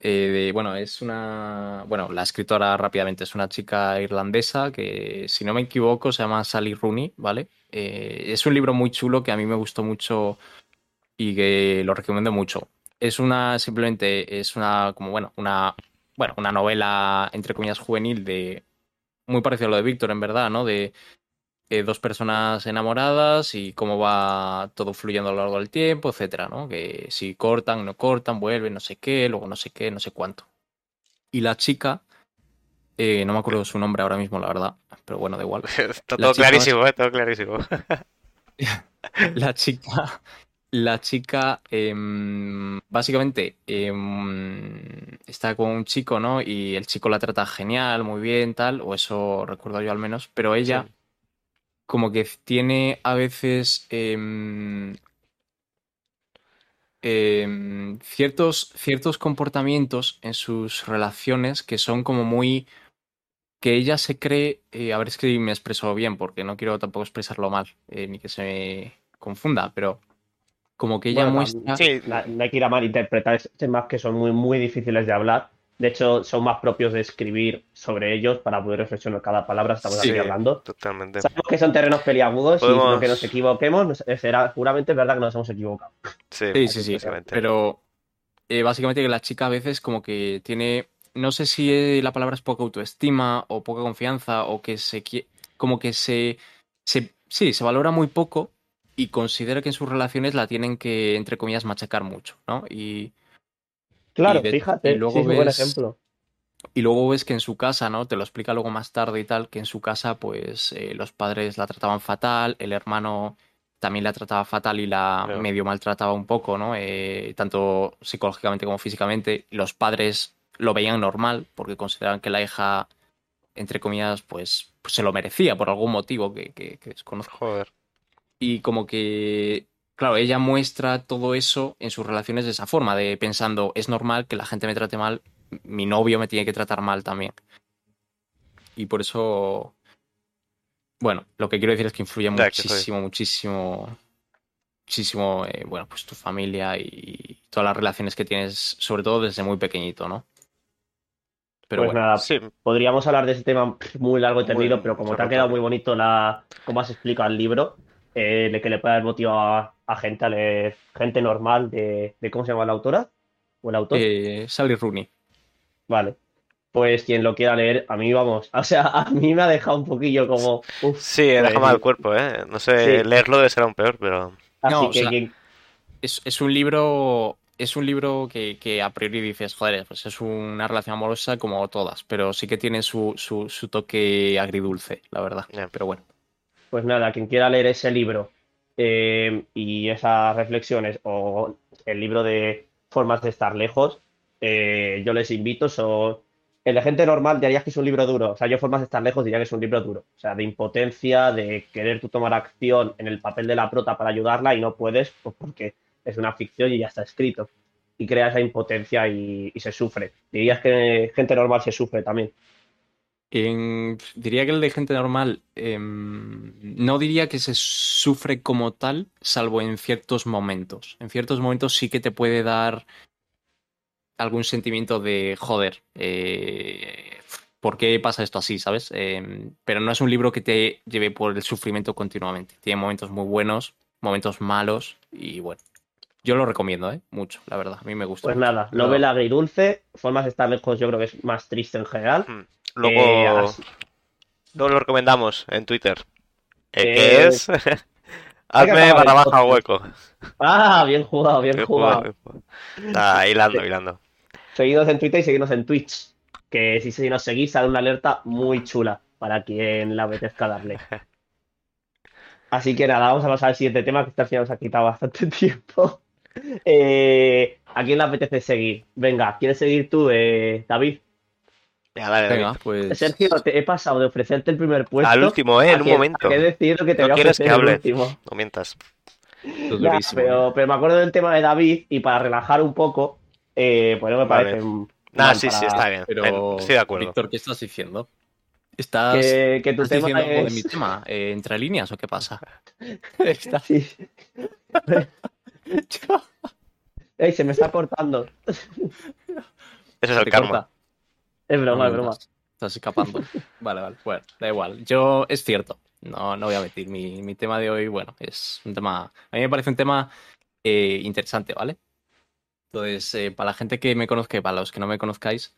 eh, de, bueno, es una. Bueno, la escritora rápidamente es una chica irlandesa que, si no me equivoco, se llama Sally Rooney, ¿vale? Eh, es un libro muy chulo que a mí me gustó mucho y que lo recomiendo mucho. Es una, simplemente, es una, como, bueno, una, bueno, una novela, entre comillas, juvenil de. Muy parecido a lo de Víctor, en verdad, ¿no? De eh, dos personas enamoradas y cómo va todo fluyendo a lo largo del tiempo, etcétera, ¿no? Que si cortan, no cortan, vuelven, no sé qué, luego no sé qué, no sé cuánto. Y la chica, eh, no me acuerdo su nombre ahora mismo, la verdad, pero bueno, da igual. *laughs* Está todo clarísimo, ¿eh? Todo clarísimo. *laughs* La chica, la chica, em, básicamente, em, está con un chico, ¿no? Y el chico la trata genial, muy bien, tal, o eso recuerdo yo al menos, pero ella Sí. Como que tiene a veces em, em, ciertos, ciertos comportamientos en sus relaciones que son como muy... que ella se cree, eh, a ver es que me expreso bien porque no quiero tampoco expresarlo mal, eh, ni que se me confunda, pero como que ella Bueno, muestra... Sí, no hay que ir a malinterpretar estos temas que son muy, muy difíciles de hablar. De hecho, son más propios de escribir sobre ellos para poder reflexionar cada palabra. Estamos Sí. aquí hablando. Totalmente. Sabemos que son terrenos peliagudos y Podemos- lo que nos equivoquemos, será, seguramente es verdad que nos hemos equivocado. Sí, Sí, sí, sí. Pero eh, básicamente que la chica a veces como que tiene, no sé si eh, la palabra es poca autoestima o poca confianza o que se quiere, como que se, se, sí, se valora muy poco y considera que en sus relaciones la tienen que, entre comillas, machacar mucho, ¿no? Y, Claro, Y de- fíjate, y luego sí, es un buen ves- ejemplo. y luego ves que en su casa, ¿no? Te lo explica luego más tarde y tal, que en su casa, pues eh, los padres la trataban fatal, el hermano también la trataba fatal y la Claro. medio maltrataba un poco, ¿no? Eh, tanto psicológicamente como físicamente. Los padres lo veían normal porque consideraban que la hija, entre comillas, pues, pues se lo merecía por algún motivo que, que, que desconozco. Joder. Y como que, claro, ella muestra todo eso en sus relaciones de esa forma, de pensando, es normal que la gente me trate mal, mi novio me tiene que tratar mal también. Y por eso, bueno, lo que quiero decir es que influye Ya, que soy. muchísimo, muchísimo, muchísimo, eh, bueno, pues tu familia y todas las relaciones que tienes, sobre todo desde muy pequeñito, ¿no? Pero pues bueno, nada, Sí, podríamos hablar de ese tema muy largo y tendido, pero como te ha quedado muy bonito la cómo has explicado el libro, eh, de que le puede dar motivo a, a gente a leer, gente normal de, de ¿cómo se llama la autora? ¿O el autor? eh, Sally Rooney. Vale. Pues quien lo quiera leer, a mí vamos, *laughs* o sea, a mí me ha dejado un poquillo como, uf, sí, deja Pues- mal el cuerpo, ¿eh? No sé, Sí. leerlo debe ser aún peor, pero... así No, o que sea, quien- es, es un libro. Es un libro que, que a priori dices, joder, pues es una relación amorosa como todas, pero sí que tiene su, su, su toque agridulce, la verdad. Pero bueno. Pues nada, quien quiera leer ese libro eh, y esas reflexiones o el libro de Formas de estar lejos, eh, yo les invito. Son... El de gente normal diría que es un libro duro. O sea, yo Formas de estar lejos diría que es un libro duro. O sea, de impotencia, de querer tú tomar acción en el papel de la prota para ayudarla y no puedes, pues porque es una ficción y ya está escrito. Y crea esa impotencia y, y se sufre. Dirías que gente normal se sufre también. En- diría que el de gente normal em, no diría que se sufre como tal, salvo en ciertos momentos. En ciertos momentos sí que te puede dar algún sentimiento de joder, eh, ¿por qué pasa esto así, sabes? Em, pero no es un libro que te lleve por el sufrimiento continuamente. Tiene momentos muy buenos, momentos malos y bueno. Yo lo recomiendo, ¿eh? Mucho, la verdad. A mí me gusta. Pues mucho. nada, novela agridulce, Formas de estar lejos yo creo que es más triste en general. hmm. Luego, Eh, así- luego lo recomendamos en Twitter. Eh, Eh, que es... *laughs* Hazme barra baja hueco. Ah, bien jugado, bien Bien jugado. jugado, bien. Ah, hilando, hilando. Seguidos en Twitter y seguidnos en Twitch. Que si, si nos seguís sale una alerta muy chula para quien le apetezca darle. *laughs* Así que nada, vamos a pasar al siguiente tema que este al final nos ha quitado bastante *laughs* tiempo. Eh, ¿a quién le apetece seguir? Venga, ¿quieres seguir tú, eh, David? Ya, dale, Venga, pues. Sergio, te he pasado de ofrecerte el primer puesto. Al último, eh, en un que- momento. he decidido que te No voy a quieres que el hable. último. No mientas. es Ya, durísimo, pero, pero me acuerdo del tema de David y para relajar un poco, eh, pues no me Vale. parece mal sí, sí, está bien. Pero, Ven, Estoy de acuerdo. Víctor, ¿qué estás diciendo? ¿Estás, que, que tu estás tema diciendo algo de mi es... tema? Eh, ¿Entre líneas o qué pasa? *laughs* Está- Sí. *laughs* Ey, se me está cortando. Eso es el karma. corta. Es broma, No es broma. Estás escapando. *laughs* Vale, vale. Bueno, da igual. Yo, es cierto. No, no voy a mentir. Mi, mi tema de hoy, bueno, es un tema. A mí me parece un tema eh, interesante, ¿vale? Entonces, eh, para la gente que me conozca y para los que no me conozcáis,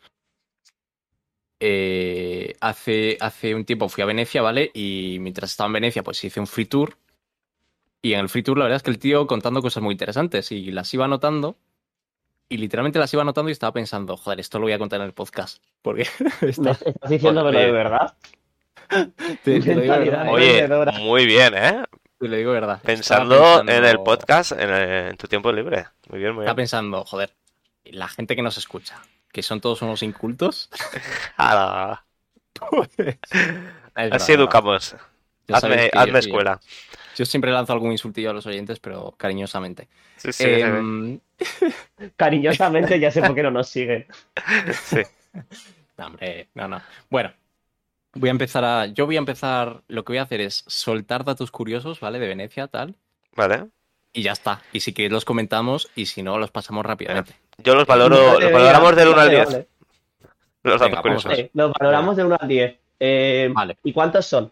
eh, hace, hace un tiempo fui a Venecia, ¿vale? Y mientras estaba en Venecia, pues hice un free tour. Y en el free tour, la verdad es que el tío contando cosas muy interesantes y las iba anotando. Y literalmente las iba anotando y estaba pensando, joder, esto lo voy a contar en el podcast. Porque *laughs* ¿Me está- estás diciéndomelo de verdad? *laughs* te, te lo digo verdad. Oye, muy bien, ¿eh? te lo digo de verdad. Pensando en el podcast en, el- en tu tiempo libre. Muy bien, muy Estaba bien. pensando, joder, la gente que nos escucha, que son todos unos incultos. *laughs* Así educamos. Hazme, hazme escuela. Yo siempre lanzo algún insultillo a los oyentes, pero cariñosamente. Sí, sí. Em, *laughs* Cariñosamente ya sé por qué no nos siguen. *laughs* *laughs* Sí. no, hombre, no, no. Bueno, voy a empezar a. Yo voy a empezar. Lo que voy a hacer es soltar datos curiosos, ¿vale? De Venecia, tal. Vale. Y ya está. Y si queréis los comentamos y si no, los pasamos rápidamente. Yo los valoro, Vale, los valoramos del 1 al vale, 10. vale. Los datos Venga, curiosos. Eh, los valoramos de 1 al 10. Eh, Vale. ¿Y cuántos son?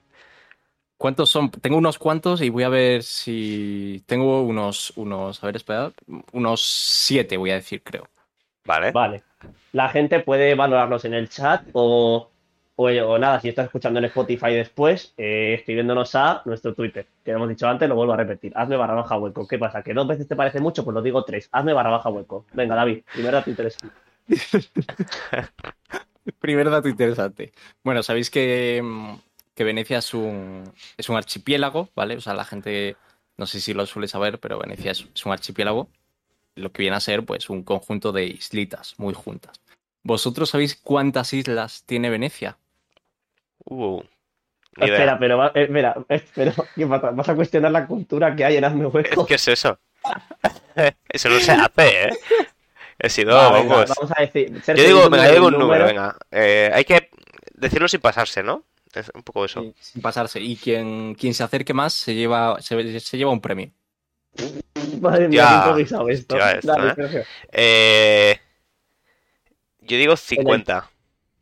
¿Cuántos son? Tengo unos cuantos y voy a ver si. Tengo unos. unos a ver, esperad. Unos siete, voy a decir, creo. Vale. Vale. La gente puede valorarlos en el chat o, o, o nada, si estás escuchando en Spotify después, eh, escribiéndonos a nuestro Twitter, que hemos dicho antes, lo vuelvo a repetir. Hazme barra baja hueco. ¿Qué pasa? ¿Que dos veces te parece mucho? Pues lo digo tres. Hazme barra baja hueco. Venga, David, primer dato interesante. *laughs* Primer dato interesante. Bueno, sabéis que, mm, que Venecia es un, es un archipiélago, ¿vale? O sea, la gente, no sé si lo suele saber, pero Venecia es, es un archipiélago, lo que viene a ser, pues, un conjunto de islitas muy juntas. ¿Vosotros sabéis cuántas islas tiene Venecia? Uh. Espera, pero, va- eh, espera, espera, ¿qué pasa? ¿Vas a cuestionar la cultura que hay en Hazme hueco? ¿Qué es eso? *laughs* Eso no se hace, ¿eh? He sido, Va, venga, vamos. vamos a decir. Yo digo, yo digo un número, número. venga. Eh, hay que decirlo sin pasarse, ¿no? Es un poco eso. Sin pasarse. Y quien, quien se acerque más se lleva, se, se lleva un premio. Madre mía, Ya, qué improvisado esto. ya esto, Dale, ¿eh? Eh, yo digo 50.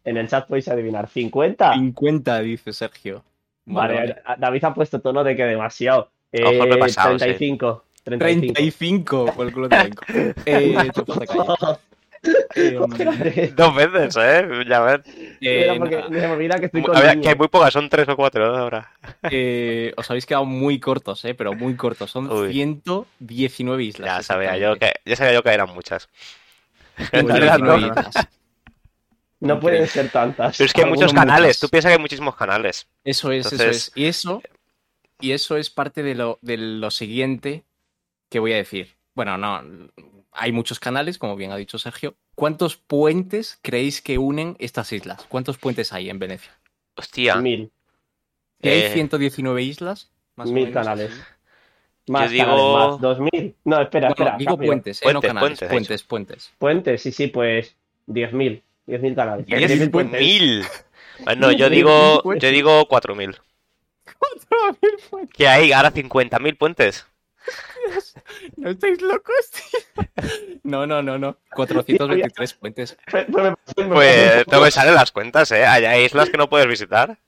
En el chat podéis adivinar. ¿50? 50, dice Sergio. Vale, a- David ha puesto tono de que demasiado. A lo mejor me he Eh, pasado, sí. 35. 35. 35, por el culo de. *laughs* Eh. *laughs* *laughs* Eh, *laughs* Dos veces, ¿eh? Ya ves. eh, que estoy con A ver, que hay muy pocas, son tres o cuatro ¿no? ahora. eh, os habéis quedado muy cortos, eh, pero muy cortos. Son Uy. 119 islas. Ya sabía yo que, ya sabía yo que eran muchas. *laughs* No. 119 islas. No pueden ser tantas. Pero es que hay muchos canales, muchos. tú piensas que hay muchísimos canales. Eso es, eso es. Y eso, y eso es parte de lo, de lo siguiente que voy a decir. Bueno, no, hay muchos canales, como bien ha dicho Sergio. ¿Cuántos puentes creéis que unen estas islas? ¿Cuántos puentes hay en Venecia? Hostia. Mil. ¿Que hay Eh, 119 islas? Más o Mil menos. canales. Más digo- canales, más. ¿Dos mil? No, espera, Bueno, espera. digo cambio. puentes, eh, no Puentes, canales. puentes, Puentes, puentes. Puentes, sí, sí, pues. Diez mil. Diez mil canales. Diez Diez mil mil puentes. Mil. *laughs* Bueno, yo Mil digo, puentes. yo digo 4.000. *laughs* Que hay ahora 50.000 puentes. *laughs* ¿No estáis locos? tío? No, no, no, no. 423 puentes. Pues, no me salen las cuentas, ¿eh? Hay hay islas que no puedes visitar.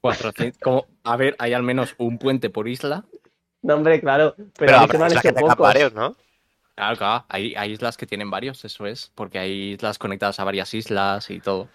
400, como, a ver, hay al menos un puente por isla. No, hombre, claro. Pero, Pero han islas que tengan varios, ¿no? Claro, claro. Hay, hay islas que tienen varios, eso es. Porque hay islas conectadas a varias islas y todo.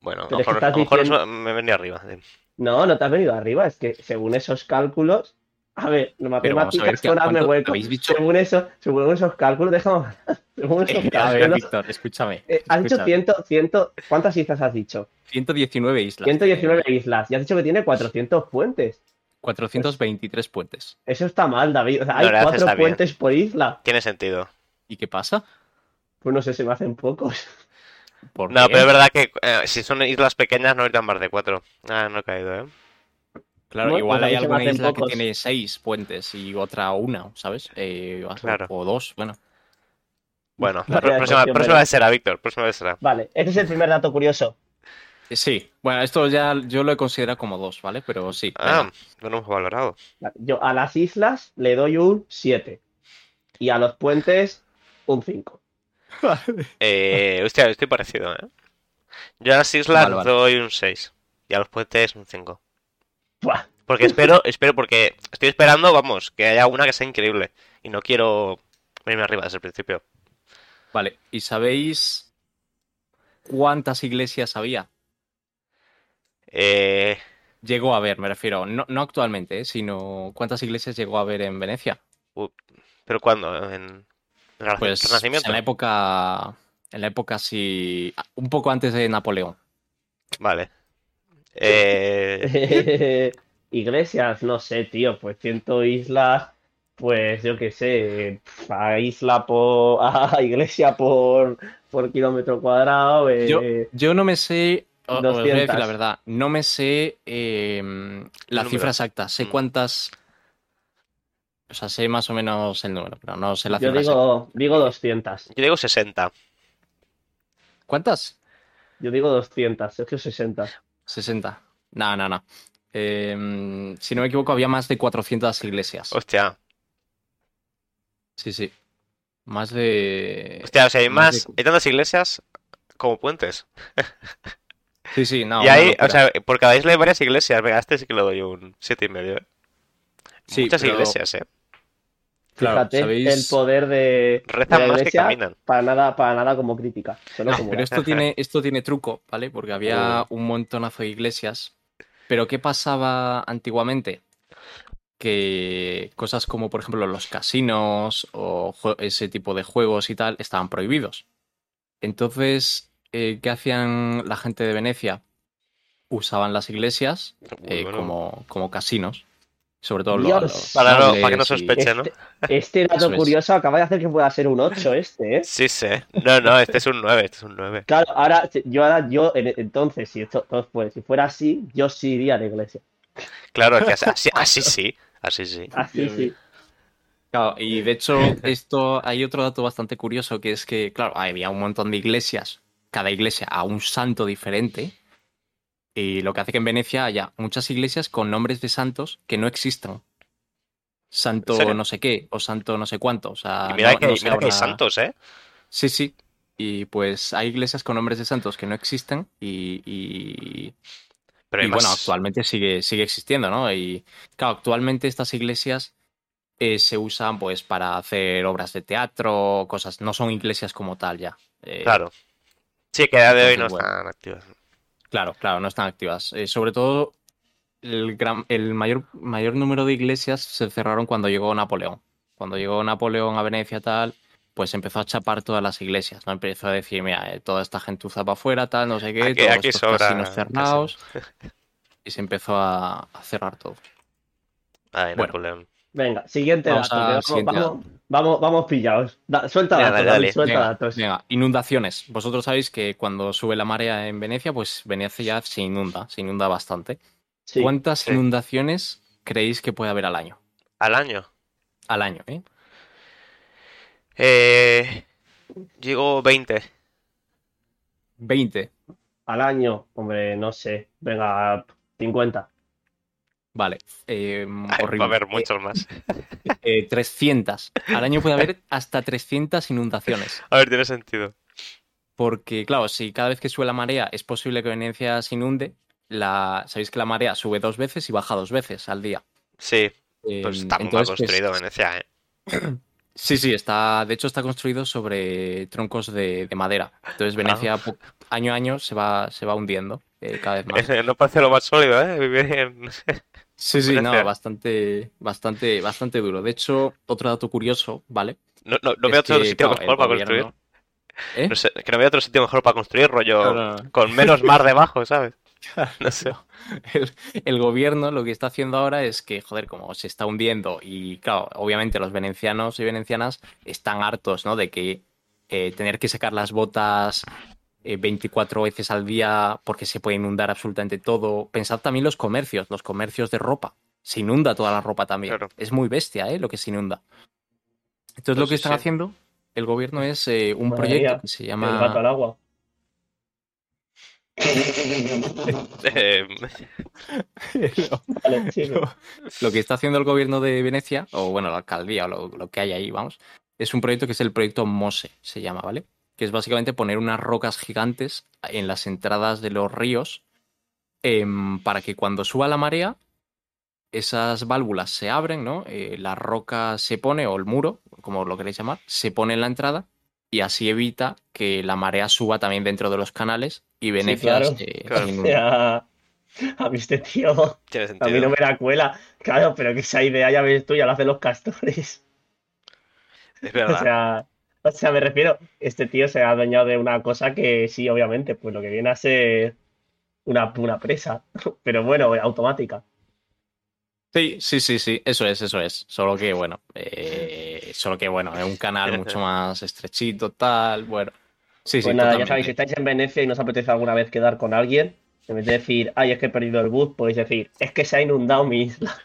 Bueno, a lo Pero es que mejor, a estás lo mejor diciendo- eso me venía arriba. sí. No, no te has venido arriba. Es que según esos cálculos. A ver, ver, matemáticas hazme ¿cuánto hueco. Según, eso, según esos cálculos, déjame. *laughs* Según esos a ver, cálculos. Víctor, escúchame. eh, has dicho escúchame. 100, 100. ¿Cuántas islas has dicho? 119 islas. 119 islas. Y has dicho que tiene 400 puentes. 423 puentes. Eso está mal, David. O sea, hay cuatro bien. puentes por isla. Tiene sentido. ¿Y qué pasa? Pues no sé, se me hacen pocos. ¿Por No, qué? pero es verdad que eh, si son islas pequeñas no necesitan más de cuatro. Ah, no he caído, ¿eh? Claro, Bueno, igual pues hay alguna isla pocos. que tiene seis puentes y otra una, ¿sabes? Eh, o- Claro. O dos, bueno. Bueno, próxima, decepción, próxima vez será, Víctor. Próxima vez será. Vale, este es el primer dato curioso. Eh, Sí, bueno, esto ya yo lo he considerado como dos, ¿vale? Pero sí. Ah, no lo hemos valorado. Yo a las islas le doy un 7. Y a los puentes un 5. *laughs* Eh, hostia, estoy parecido, ¿eh? Yo a las islas Vale, vale. doy un 6 y a los puentes un 5. Buah. Porque espero, espero, porque estoy esperando, vamos, que haya una que sea increíble. Y no quiero venirme arriba desde el principio. Vale, ¿y sabéis cuántas iglesias había? Eh, Llegó a haber, me refiero, no, no actualmente, ¿eh? sino cuántas iglesias llegó a haber en Venecia. ¿Pero cuándo? ¿En en el Pues Renacimiento? en la época, en la época sí, un poco antes de Napoleón. Vale. Eh, *laughs* Iglesias, no sé, tío. Pues 100 islas. Pues yo qué sé. A isla por. *laughs* A iglesia por, por kilómetro cuadrado. eh, Yo, yo no me sé, o- os voy a decir 200. la verdad, no me sé eh, la número. cifra exacta, sé Mm. cuántas, o sea, sé más o menos el número, pero no sé la yo cifra exacta. digo, digo 200. yo digo 60. ¿Cuántas? Yo digo 200. Sergio 60. 60. No, no, no. Eh, si no me equivoco, había más de 400 iglesias. Hostia. Sí, sí. Más de... Hostia, o sea, hay más más. de- Hay tantas iglesias como puentes. *laughs* Sí, sí, no. y locura. o sea, por cada isla hay varias iglesias. Venga, este sí que le doy un siete y medio. ¿eh? Sí, Muchas pero- iglesias, ¿eh? Claro, Fíjate ¿sabéis? el poder de, de Rezan la más que iglesia caminan. para nada, para nada como crítica. Solo No, como pero esto tiene, esto tiene truco, ¿vale? Porque había un montonazo de iglesias. Pero ¿qué pasaba antiguamente? Que cosas como, por ejemplo, los casinos o ese tipo de juegos y tal estaban prohibidos. Entonces, eh, ¿qué hacían la gente de Venecia? Usaban las iglesias eh, bueno. como, como casinos. Sobre todo los Para, no- nobles para que no sospeche, ¿no? Este, este dato es. curioso acaba de hacer que pueda ser un 8 este, ¿eh? Sí, sí. No, no, este es un 9, este es un 9. Claro, ahora, yo ahora, yo, en- entonces, si esto, pues, si fuera así, yo sí iría a la iglesia. Claro, que así, así sí, así sí. Así sí. Claro, y de hecho, esto hay otro dato bastante curioso que es que, claro, había un montón de iglesias, cada iglesia a un santo diferente, y lo que hace que en Venecia haya muchas iglesias con nombres de santos que no existen. Santo no sé qué, o santo no sé cuánto. O sea, Y mira, no- que, no que hay santos, ¿eh? Sí, sí. Y pues hay iglesias con nombres de santos que no existen y, y- Pero bueno, actualmente sigue, sigue existiendo, ¿no? Y claro, actualmente estas iglesias eh, se usan pues para hacer obras de teatro, cosas, no son iglesias como tal ya. Eh, Claro. Sí, que a día de hoy no bueno. están activas. Claro, claro, no están activas. Eh, sobre todo, el, gran, el mayor, mayor número de iglesias se cerraron cuando llegó Napoleón. Cuando llegó Napoleón a Venecia, tal, pues empezó a chapar todas las iglesias, ¿no? Empezó a decir, mira, eh, toda esta gentuza para afuera, tal, no sé qué, Aquí- todos aquí estos sobra casinos cerrados. Y se empezó a, a cerrar todo. Ay, Bueno. Napoleón. Venga, siguiente Vamos dato. Vamos, siguiente vamos, vamos, vamos pillados. Da- suelta Venga, datos, dale, suelta Venga, datos. venga, inundaciones. Vosotros sabéis que cuando sube la marea en Venecia, pues Venecia se inunda, se inunda bastante. Sí. ¿Cuántas sí. inundaciones creéis que puede haber al año? Al año. Al año, ¿eh? Eh, digo 20. 20. Al año, hombre, no sé. Venga, 50. Vale. eh, Ay, horrible. Va a haber muchos más. Eh, eh, 300. Al año puede haber *laughs* hasta 300 inundaciones. A ver, tiene sentido. Porque, claro, si cada vez que sube la marea es posible que Venecia se inunde, la... sabéis que la marea sube dos veces y baja dos veces al día. Sí, Eh, pues está muy mal pues, construido Venecia, ¿eh? *clears throat* Sí, sí, está, de hecho está construido sobre troncos de, de madera. Entonces Venecia po- año a año se va, se va hundiendo eh, cada vez *laughs* más. No parece lo más sólido, ¿eh? Vivir en... *laughs* Sí, sí, no, bastante, bastante, bastante duro. De hecho, otro dato curioso, ¿vale? No, no, no veo otro que, sitio claro, mejor para gobierno- construir. ¿Eh? No sé, que no veo otro sitio mejor para construir, rollo No, no, no. con menos mar debajo, ¿sabes? *laughs* No sé. El, el gobierno lo que está haciendo ahora es que, joder, como se está hundiendo y, claro, obviamente los venecianos y venecianas están hartos, ¿no? De que eh, tener que sacar las botas eh, 24 veces al día porque se puede inundar absolutamente todo. Pensad también los comercios, los comercios de ropa. Se inunda toda la ropa también. Claro. Es muy bestia, ¿eh? Lo que se inunda. Entonces, lo Pues que sí, están sí. haciendo el gobierno es eh, un Madre proyecto mía, que se El gato llama... al agua. *laughs* Lo que está haciendo el gobierno de Venecia, o bueno, la alcaldía, o lo, lo que hay ahí, vamos, es un proyecto que es el proyecto MOSE, se llama, ¿vale? Que es básicamente poner unas rocas gigantes en las entradas de los ríos em, para que cuando suba la marea, esas válvulas se abren, ¿no? Eh, la roca se pone, o el muro, como lo queréis llamar, se pone en la entrada y así evita que la marea suba también dentro de los canales y claro. Claro. *laughs* O inunde. sea, *laughs* a mí este tío, a mí no me la cuela. Claro, pero que esa idea ya ves tú, ya la hacen los castores. Es O verdad. sea, o sea, me refiero, este tío se ha adueñado de una cosa que sí, obviamente, pues lo que viene a ser una, una presa, *laughs* pero bueno, automática. Sí, sí, sí, sí, eso es, eso es. Solo que, bueno, eh, solo que, bueno, es un canal *laughs* mucho más estrechito, tal, bueno. Sí, sí, Pues nada, ya sabéis, si estáis en Venecia y no os apetece alguna vez quedar con alguien, en vez de decir, ay, es que he perdido el bus, podéis decir, es que se ha inundado mi isla.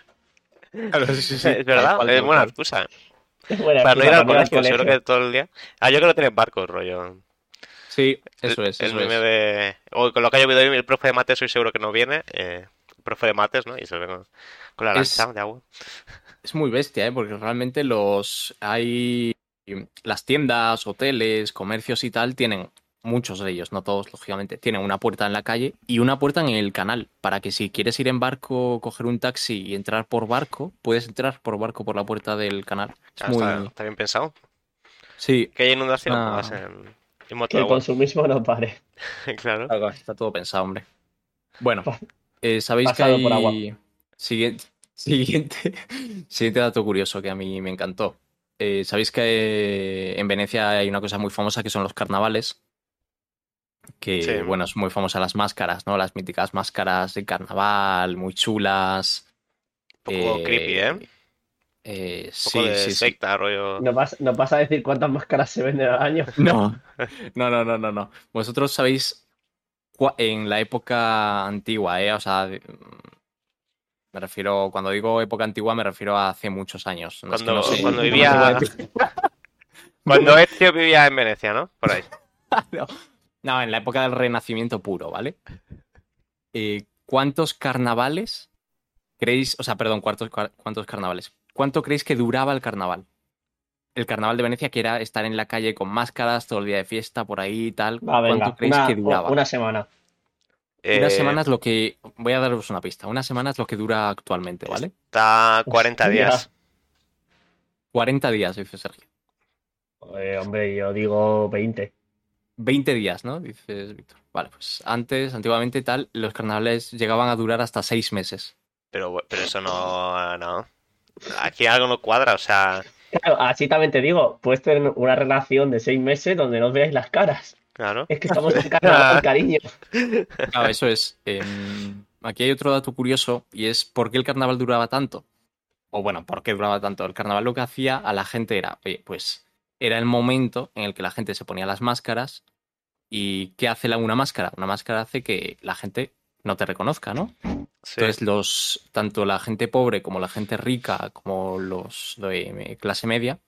Claro, sí, sí, sí, Es verdad, es buena excusa. *laughs* Bueno, Para no ir al colegio, seguro que todo el día. Ah, yo creo que tienen barcos, rollo. Sí, eso El- es, El eso meme es. de. O con lo que ha llovido hoy, el profe de mates, soy seguro que no viene. eh, el profe de mates, ¿no? Y se ve con, con la Es- lancha de agua. *laughs* Es muy bestia, ¿eh? Porque realmente los hay las tiendas, hoteles, comercios y tal tienen muchos de ellos, no todos, lógicamente, tienen una puerta en la calle y una puerta en el canal, para que si quieres ir en barco, coger un taxi y entrar por barco, puedes entrar por barco por la puerta del canal. Es Ah, muy... está, está bien pensado. Sí, Que hay inundación, Ah. vas en, en moto Que el consumismo no pare. *laughs* Claro. Está todo pensado, hombre. Bueno, eh, sabéis que pasado por agua. hay... Siguiente, *laughs* siguiente, siguiente dato curioso que a mí me encantó. Eh, sabéis que eh, en Venecia hay una cosa muy famosa que son los carnavales. Que, Sí. bueno, es muy famosa las máscaras, ¿no? Las míticas máscaras de carnaval, muy chulas. Un poco Eh, creepy, ¿eh? Un eh, poco sí, de sí, sí. secta, rollo. ¿No vas, no vas a decir cuántas máscaras se venden al año? *laughs* No, no, no, no, no, no. Vosotros sabéis en la época antigua, ¿eh? O sea, de- me refiero, cuando digo época antigua, me refiero a hace muchos años. No es que Cuando- no sé- cuando *laughs* vivía- Cuando Ezio vivía en Venecia, ¿no? Por ahí. *laughs* no, no, en la época del Renacimiento puro, ¿vale? Eh, ¿Cuántos carnavales creéis, o sea, perdón, ¿cuántos, cuántos carnavales? ¿Cuánto creéis que duraba el carnaval? El carnaval de Venecia, que era estar en la calle con máscaras todo el día de fiesta, por ahí y tal. Va, venga, ¿Cuánto creéis una, que duraba? una semana. Una Eh, semana es lo que. Voy a daros una pista. Una semana es lo que dura actualmente, ¿vale? Está 40 Hostia. días. 40 días, dice Sergio. Eh, hombre, yo digo 20. 20 días, ¿no? Dices Víctor. Vale, pues antes, antiguamente tal, los carnavales llegaban a durar hasta 6 meses. Pero, pero eso no, no. Aquí algo no cuadra, o sea, Claro, así también te digo, puedes tener una relación de seis meses donde no os veáis las caras. claro. Es que estamos en carnaval, *laughs* cariño. Claro, eso es. em, aquí hay otro dato curioso y es por qué el carnaval duraba tanto. O bueno, ¿por qué duraba tanto? El carnaval lo que hacía a la gente era, oye, pues era el momento en el que la gente se ponía las máscaras. ¿Y qué hace una máscara? Una máscara hace que la gente no te reconozca, ¿no? Sí. Entonces, los, tanto la gente pobre como la gente rica, como los de clase media,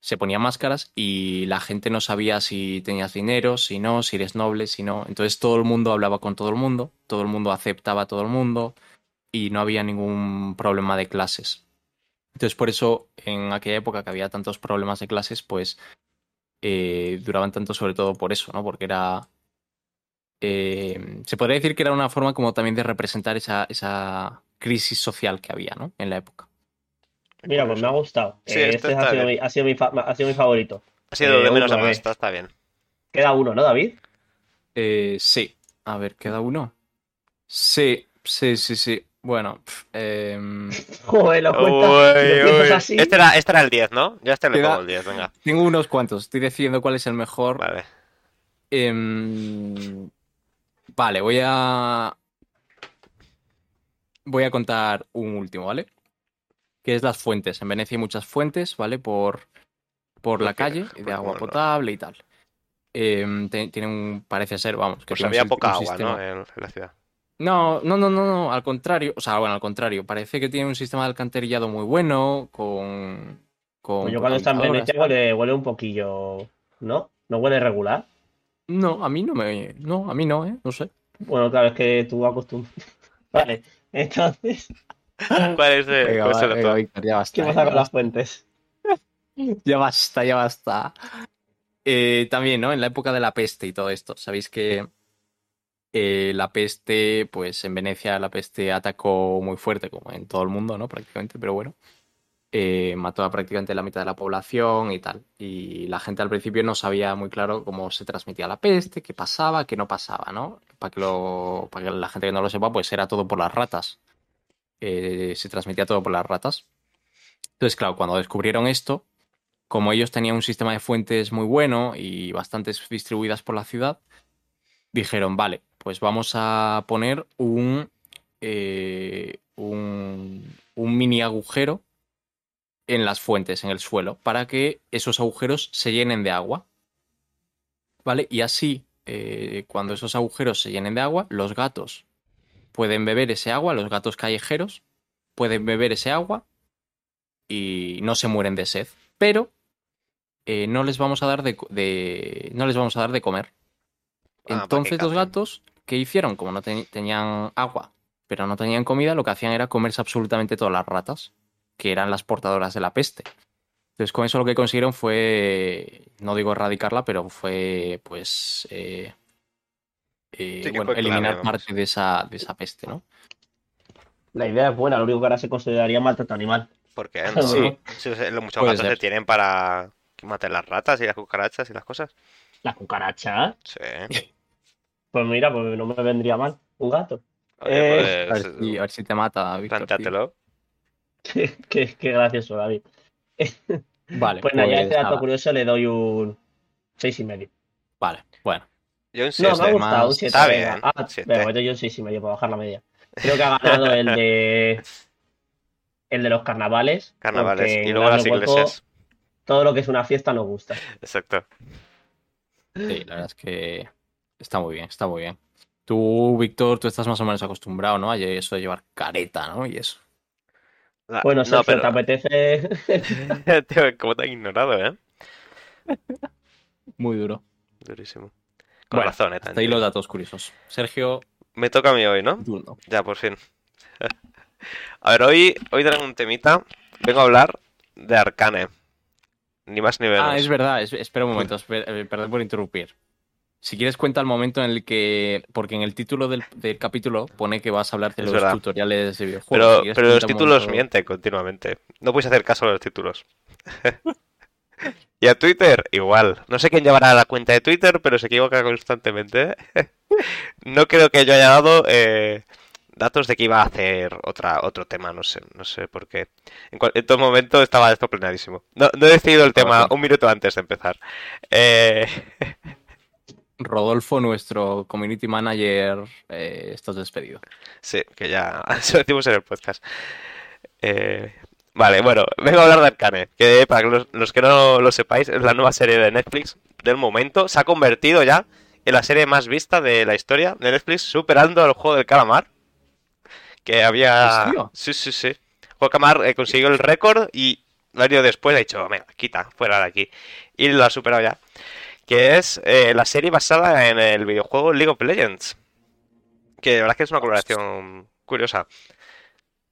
se ponían máscaras y la gente no sabía si tenías dinero, si no, si eres noble, si no. Entonces todo el mundo hablaba con todo el mundo, todo el mundo aceptaba a todo el mundo y no había ningún problema de clases. Entonces por eso en aquella época que había tantos problemas de clases, pues eh, duraban tanto sobre todo por eso, ¿no? Porque era... eh, se podría decir que era una forma como también de representar esa, esa crisis social que había, ¿no? En la época. Mira, pues me ha gustado. Sí, Eh, este este ha sido, mi, ha, sido mi fa- ha sido mi favorito. Ha sido eh, de menos a más, está, está bien. Queda uno, ¿no, David? Eh, sí. A ver, ¿queda uno? Sí, sí, sí, sí. Bueno, em, *laughs* Joder, lo cuentas, Uy, lo cuentas uy. así. Este era, este era el 10, ¿no? Ya este le pongo el 10, venga. tengo unos cuantos. Estoy decidiendo cuál es el mejor. Vale. Em, vale, voy a. Voy a contar un último, ¿vale? Que es las fuentes. En Venecia hay muchas fuentes, ¿vale? Por, por la calle, de agua potable y tal. Te- tiene un. Parece ser, vamos. Que Pues un había poca un agua, sistema- ¿no? En, en la ciudad. No, no, no, no, no, al contrario. O sea, bueno, al contrario. Parece que tiene un sistema de alcantarillado muy bueno, con. con Pues yo cuando está en. Venecia huele, huele un poquillo, ¿no? ¿No huele regular? No, a mí no me. No, a mí no, ¿eh? No sé. Bueno, claro, es que tú acostumbras. *laughs* Vale, entonces, ¿Cuál es *laughs* Venga, va, el venga, otro? Víctor, ya basta. ¿qué pasa con las fuentes? *laughs* Ya basta, ya basta. Eh, también, ¿no? En la época de la peste y todo esto. Sabéis que eh, la peste, pues en Venecia la peste atacó muy fuerte, como en todo el mundo, ¿no? Prácticamente, pero bueno. Eh, mató a prácticamente la mitad de la población y tal. Y la gente al principio no sabía muy claro cómo se transmitía la peste, qué pasaba, qué no pasaba, ¿no? Para que, la gente que no lo sepa, pues era todo por las ratas. Eh, se transmitía todo por las ratas. Entonces, claro, cuando descubrieron esto, como ellos tenían un sistema de fuentes muy bueno y bastantes distribuidas por la ciudad, dijeron, vale, pues vamos a poner un, eh, un, un mini agujero en las fuentes, en el suelo, para que esos agujeros se llenen de agua. ¿Vale? Y así, eh, cuando esos agujeros se llenen de agua, los gatos pueden beber ese agua, los gatos callejeros pueden beber ese agua y no se mueren de sed. Pero eh, no les vamos a dar de, de- no les vamos a dar de comer. Ah, ¿para Entonces los gatos, ¿qué hicieron? Como no te- tenían agua, pero no tenían comida, lo que hacían era comerse absolutamente todas las ratas, que eran las portadoras de la peste. Entonces, con eso lo que consiguieron fue, no digo erradicarla, pero fue, pues, eh, eh, Sí, bueno, fue eliminar parte de esa, de esa peste, ¿no? La idea es buena, lo único que ahora se consideraría maltrato animal. Porque Sí. *laughs* no, Sí, sí, los muchos Puede gatos ser. se tienen para que maten las ratas y las cucarachas y las cosas. La cucaracha, Sí. *laughs* pues mira, pues no me vendría mal. Un gato. Oye, Eh, A pues, ver si, a ver si te mata, Víctor. plántatelo. *laughs* qué, qué gracioso, David. *laughs* Vale, Pues nada, ya este dato curioso le doy un seis y medio. Vale, bueno. Yo un No, siete. me ha gustado, un más- 7. Está venga. bien, Ah, pues yo un seis y medio para bajar la media. Creo que ha ganado *laughs* el de el de los carnavales. Carnavales. Y luego las Hueco, iglesias. Todo lo que es una fiesta nos gusta. Exacto. Sí, la verdad es que está muy bien, está muy bien. Tú, Víctor, tú estás más o menos acostumbrado, ¿no? A eso de llevar careta, ¿no? Y eso. La- Bueno, no, Sergio, pero... ¿te apetece? *laughs* Tío, cómo te han ignorado, ¿eh? Muy duro. Durísimo. Con Bueno, razón, ¿eh? Hasta ahí los datos curiosos. Sergio, Me toca a mí hoy, ¿no? Ya, por fin. *laughs* A ver, hoy, hoy traigo un temita. Vengo a hablar de Arcane. Ni más ni menos. Ah, es verdad. es- espera un momento, eh, perdón por interrumpir. Si quieres cuenta el momento en el que, porque en el título del, del capítulo pone que vas a hablar de Es los verdad. tutoriales de videojuegos. Pero, Si quieres, pero los títulos momento- mienten continuamente. No puedes hacer caso a los títulos. *laughs* y a Twitter, igual. No sé quién llevará la cuenta de Twitter, pero se equivoca constantemente. *laughs* no creo que yo haya dado eh, datos de que iba a hacer otra, otro tema, no sé, no sé por qué. En, cual- en todo momento estaba esto plenadísimo. No, no he decidido el tema un minuto antes de empezar. Eh, *laughs* Rodolfo, nuestro community manager, eh, estás despedido. Sí, que ya *laughs* se lo decimos en el podcast. Eh, vale, bueno, vengo a hablar de Arcane, que para los, los que no lo sepáis, es la nueva serie de Netflix del momento. Se ha convertido ya en la serie más vista de la historia de Netflix, superando al juego del calamar. Que había. ¿En serio? Sí, sí, sí. Juego del calamar eh, consiguió el récord y año después ha dicho, venga, quita, fuera de aquí. Y lo ha superado ya. Que es eh, la serie basada en el videojuego League of Legends. Que la verdad es que es una colaboración curiosa.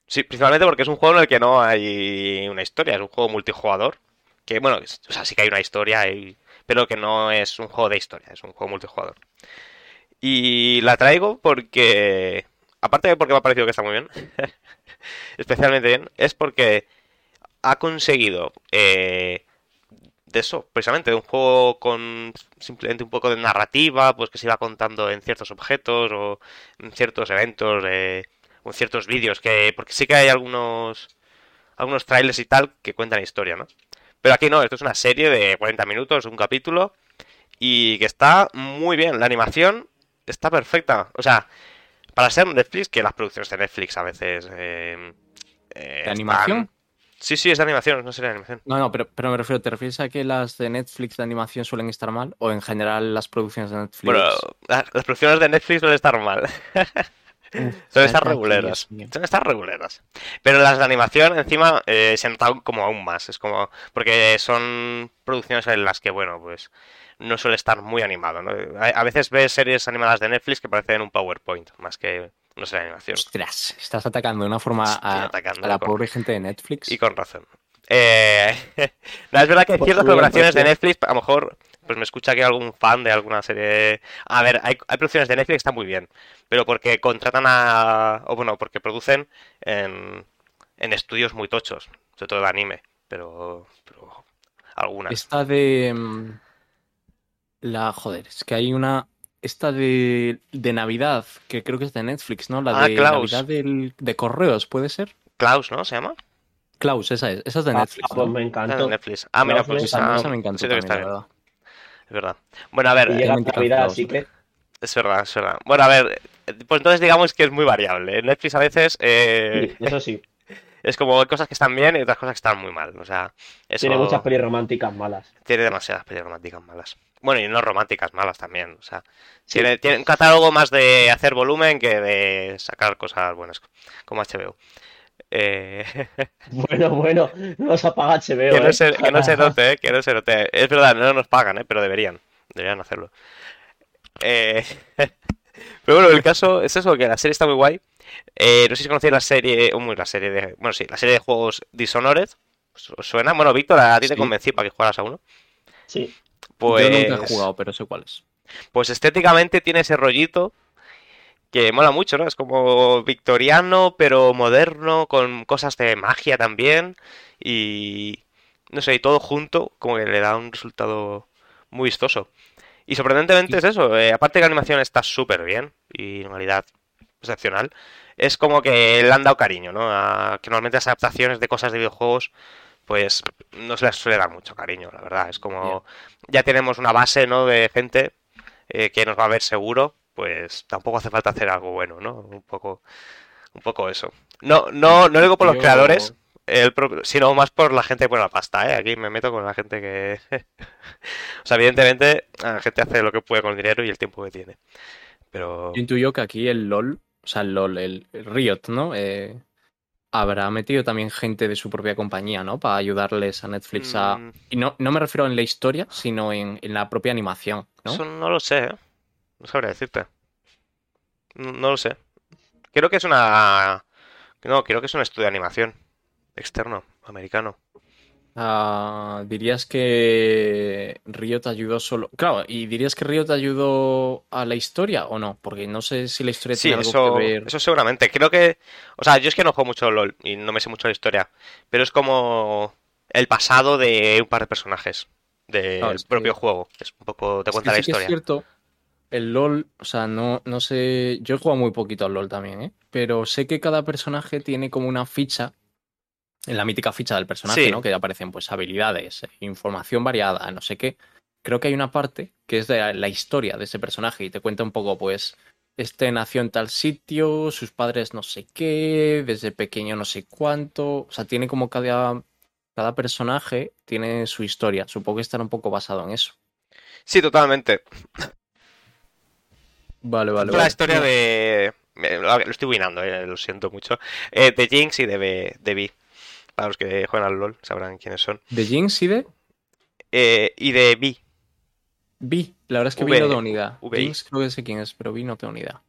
Sí, principalmente porque es un juego en el que no hay una historia, es un juego multijugador. Que bueno, o sea, sí que hay una historia, y- pero que no es un juego de historia, es un juego multijugador. Y la traigo porque, aparte de porque me ha parecido que está muy bien, *laughs* especialmente bien, es porque ha conseguido eh, de eso, precisamente, de un juego con simplemente un poco de narrativa, pues que se iba contando en ciertos objetos o en ciertos eventos, eh, o en ciertos vídeos, que porque sí que hay algunos algunos trailers y tal que cuentan historia, ¿no? Pero aquí no, esto es una serie de 40 minutos, un capítulo, y que está muy bien. La animación está perfecta. O sea, para ser Netflix, que las producciones de Netflix a veces... eh, eh, ¿De animación? Sí, sí, es de animación, no sería de animación. No, no, pero, pero me refiero, ¿te refieres a que las de Netflix de animación suelen estar mal? ¿O en general las producciones de Netflix? Bueno, la- las producciones de Netflix suelen estar mal. *laughs* Suelen estar reguleras. Suelen estar reguleras. Pero las de animación, encima, eh, se nota como aún más. Es como. Porque son producciones en las que, bueno, pues. No suele estar muy animado, ¿no? A, a veces ves series animadas de Netflix que parecen un PowerPoint, más que serie de animación. Ostras, estás atacando de una forma a, atacando a la con- pobre gente de Netflix. Y con razón. Eh, *laughs* no, es verdad que ciertas colaboraciones de Netflix, a lo mejor pues me escucha aquí algún fan de alguna serie. A ver, hay, hay producciones de Netflix que están muy bien, pero porque contratan a. O bueno, porque producen en, en estudios muy tochos, sobre todo de anime, pero. pero algunas. Esta de. mm, La. Joder, es que hay una. Esta de, de Navidad, que creo que es de Netflix, ¿no? La Ah, de Klaus. Navidad del- de correos, ¿puede ser? Klaus, ¿no? ¿Se llama? Klaus, esa es. Esa es de Ah, Netflix. pues ¿no? me Ah, de encantó. Netflix. Ah, mira, pues me Esa, me encantó también, está verdad. es verdad. Bueno, a ver, Y llega Navidad, Klaus. así que. es verdad, es verdad. Bueno, a ver, pues entonces digamos que es muy variable. Netflix a veces. eh, sí, eso sí. *laughs* Es como hay cosas que están bien y otras cosas que están muy mal. O sea, eso Tiene muchas pelis románticas malas. tiene demasiadas pelis románticas malas. Bueno, y no románticas malas también. O sea, tiene, tiene un catálogo más de hacer volumen que de sacar cosas buenas, como HBO. Eh, *laughs* Bueno, bueno, no nos apaga HBO. que no ¿eh? se, que no se note, eh, que no se note. Es verdad, no nos pagan, eh, pero deberían. Deberían hacerlo. Eh, *laughs* pero bueno, el caso es eso, que la serie está muy guay. Eh, no sé si conocéis la serie, la serie de, bueno, sí, la serie de juegos Dishonored, ¿Os suena? Bueno, Víctor, a ti te Sí. convencí para que jugaras a uno. Sí. Pues, Yo nunca he jugado, pero sé cuál es. pues estéticamente tiene ese rollito que mola mucho, ¿no? Es como victoriano, pero moderno, con cosas de magia también. Y no sé, y todo junto, como que le da un resultado muy vistoso. Y sorprendentemente es eso, eh, aparte que la animación está súper bien y en realidad excepcional, es como que le han dado cariño, ¿no? A- que normalmente las adaptaciones de cosas de videojuegos, pues no se les suele dar mucho cariño, la verdad. Es como ya tenemos una base, ¿no? De gente eh, que nos va a ver seguro, pues tampoco hace falta hacer algo bueno, ¿no? Un poco, un poco eso. No, no, no digo por los Yo- creadores, el propio- sino más por la gente que pone la pasta, ¿eh? Aquí me meto con la gente que... *laughs* o sea, evidentemente la gente hace lo que puede con el dinero y el tiempo que tiene. Pero... Yo intuyo que aquí el LOL, o sea, el LOL, el Riot, ¿no? Eh, habrá metido también gente de su propia compañía, ¿no? Para ayudarles a Netflix a... mm, Y no, no me refiero en la historia, sino en, en la propia animación, ¿no? Eso no lo sé, ¿eh? No sabría decirte. No, no lo sé. Creo que es una... No, creo que es un estudio de animación externo, americano. Ah, dirías que Riot ayudó solo. Claro, y dirías que Riot ayudó a la historia o no, porque no sé si la historia Sí, tiene algo eso, que ver. eso seguramente. Creo que... O sea, yo es que no juego mucho LOL y no me sé mucho la historia, pero es como el pasado de un par de personajes del que- propio juego. Es un poco... Te Es cuenta la sí que es historia. cierto, el LOL, o sea, no, no sé. Yo he jugado muy poquito al LOL también, ¿eh? Pero sé que cada personaje tiene como una ficha. En la mítica ficha del personaje, Sí. ¿no? Que aparecen pues habilidades, eh, información variada, no sé qué. Creo que hay una parte que es de la, historia de ese personaje y te cuenta un poco, pues, este nació en tal sitio, sus padres no sé qué, desde pequeño no sé cuánto. O sea, tiene como cada, cada personaje tiene su historia. Supongo que estará un poco basado en eso. Sí, totalmente. Vale, vale, la vale. historia de... Lo estoy winando, eh, lo siento mucho. Eh, de Jinx y de, B- de Vi. Para los que juegan al LOL sabrán quiénes son. De Jinx y de Eh, y de Vi. Vi. La verdad es que V- Vi no tengo ni idea. Jinx creo que sé quién es, pero Vi no tengo ni idea.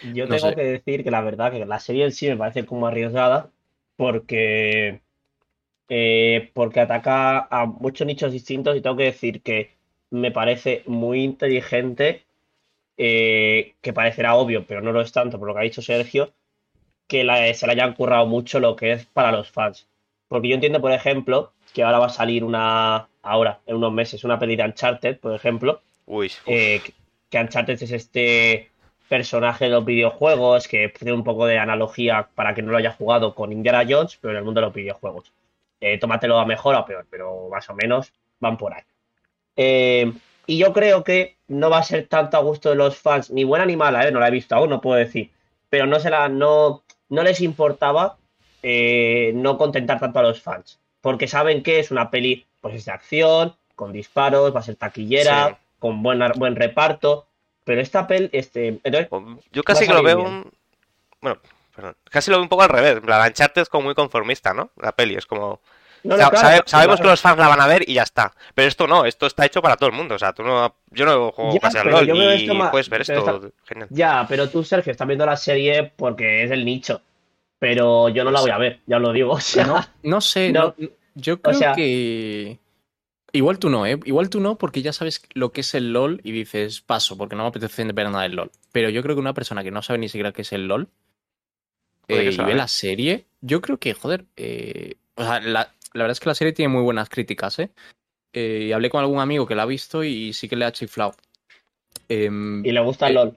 Yo No tengo sé. que decir que la verdad que la serie en sí me parece como arriesgada porque, eh, porque ataca a muchos nichos distintos y tengo que decir que me parece muy inteligente, eh, que parecerá obvio, pero no lo es tanto por lo que ha dicho Sergio, que la- se le hayan currado mucho lo que es para los fans. Porque yo entiendo, por ejemplo, que ahora va a salir una, ahora, en unos meses, una peli de Uncharted, por ejemplo, Uy, eh, que- que Uncharted es este personaje de los videojuegos que tiene un poco de analogía para que no lo haya jugado con Indiana Jones, pero en el mundo de los videojuegos. Eh, tómatelo a mejor o a peor, pero más o menos van por ahí. Eh, y yo creo que no va a ser tanto a gusto de los fans, ni buena ni mala, eh, no la he visto aún, no puedo decir, pero no, se la, no, no les importaba eh, no contentar tanto a los fans, porque saben que es una peli pues es de acción, con disparos, va a ser taquillera, Sí. con buen, buen reparto, pero esta peli, este, entonces, Yo casi que lo veo bien. un... Bueno, perdón. Casi lo veo un poco al revés. La Uncharted es como muy conformista, ¿no? La peli es como... no, sabe- sabemos claro. que los fans la van a ver y ya está. Pero esto no, esto está hecho para todo el mundo. O sea, tú no... Yo no juego Ya, casi al LOL yo veo y esto puedes ver pero esto. Genial. Ya, pero tú, Sergio, estás viendo la serie porque es del nicho, pero yo no la voy a ver, ya os lo digo, o sea, No, no sé, No. no- yo creo sea- que. Igual tú no, ¿eh? Igual tú no, porque ya sabes lo que es el LOL y dices paso, porque no me apetece ver nada del LOL. Pero yo creo que una persona que no sabe ni siquiera qué es el LOL eh, y ve la serie, yo creo que, joder, eh, o sea, la, la verdad es que la serie tiene muy buenas críticas, ¿eh? Eh, y hablé con algún amigo que la ha visto y sí que le ha chiflado. Em, y le gusta el eh, LOL.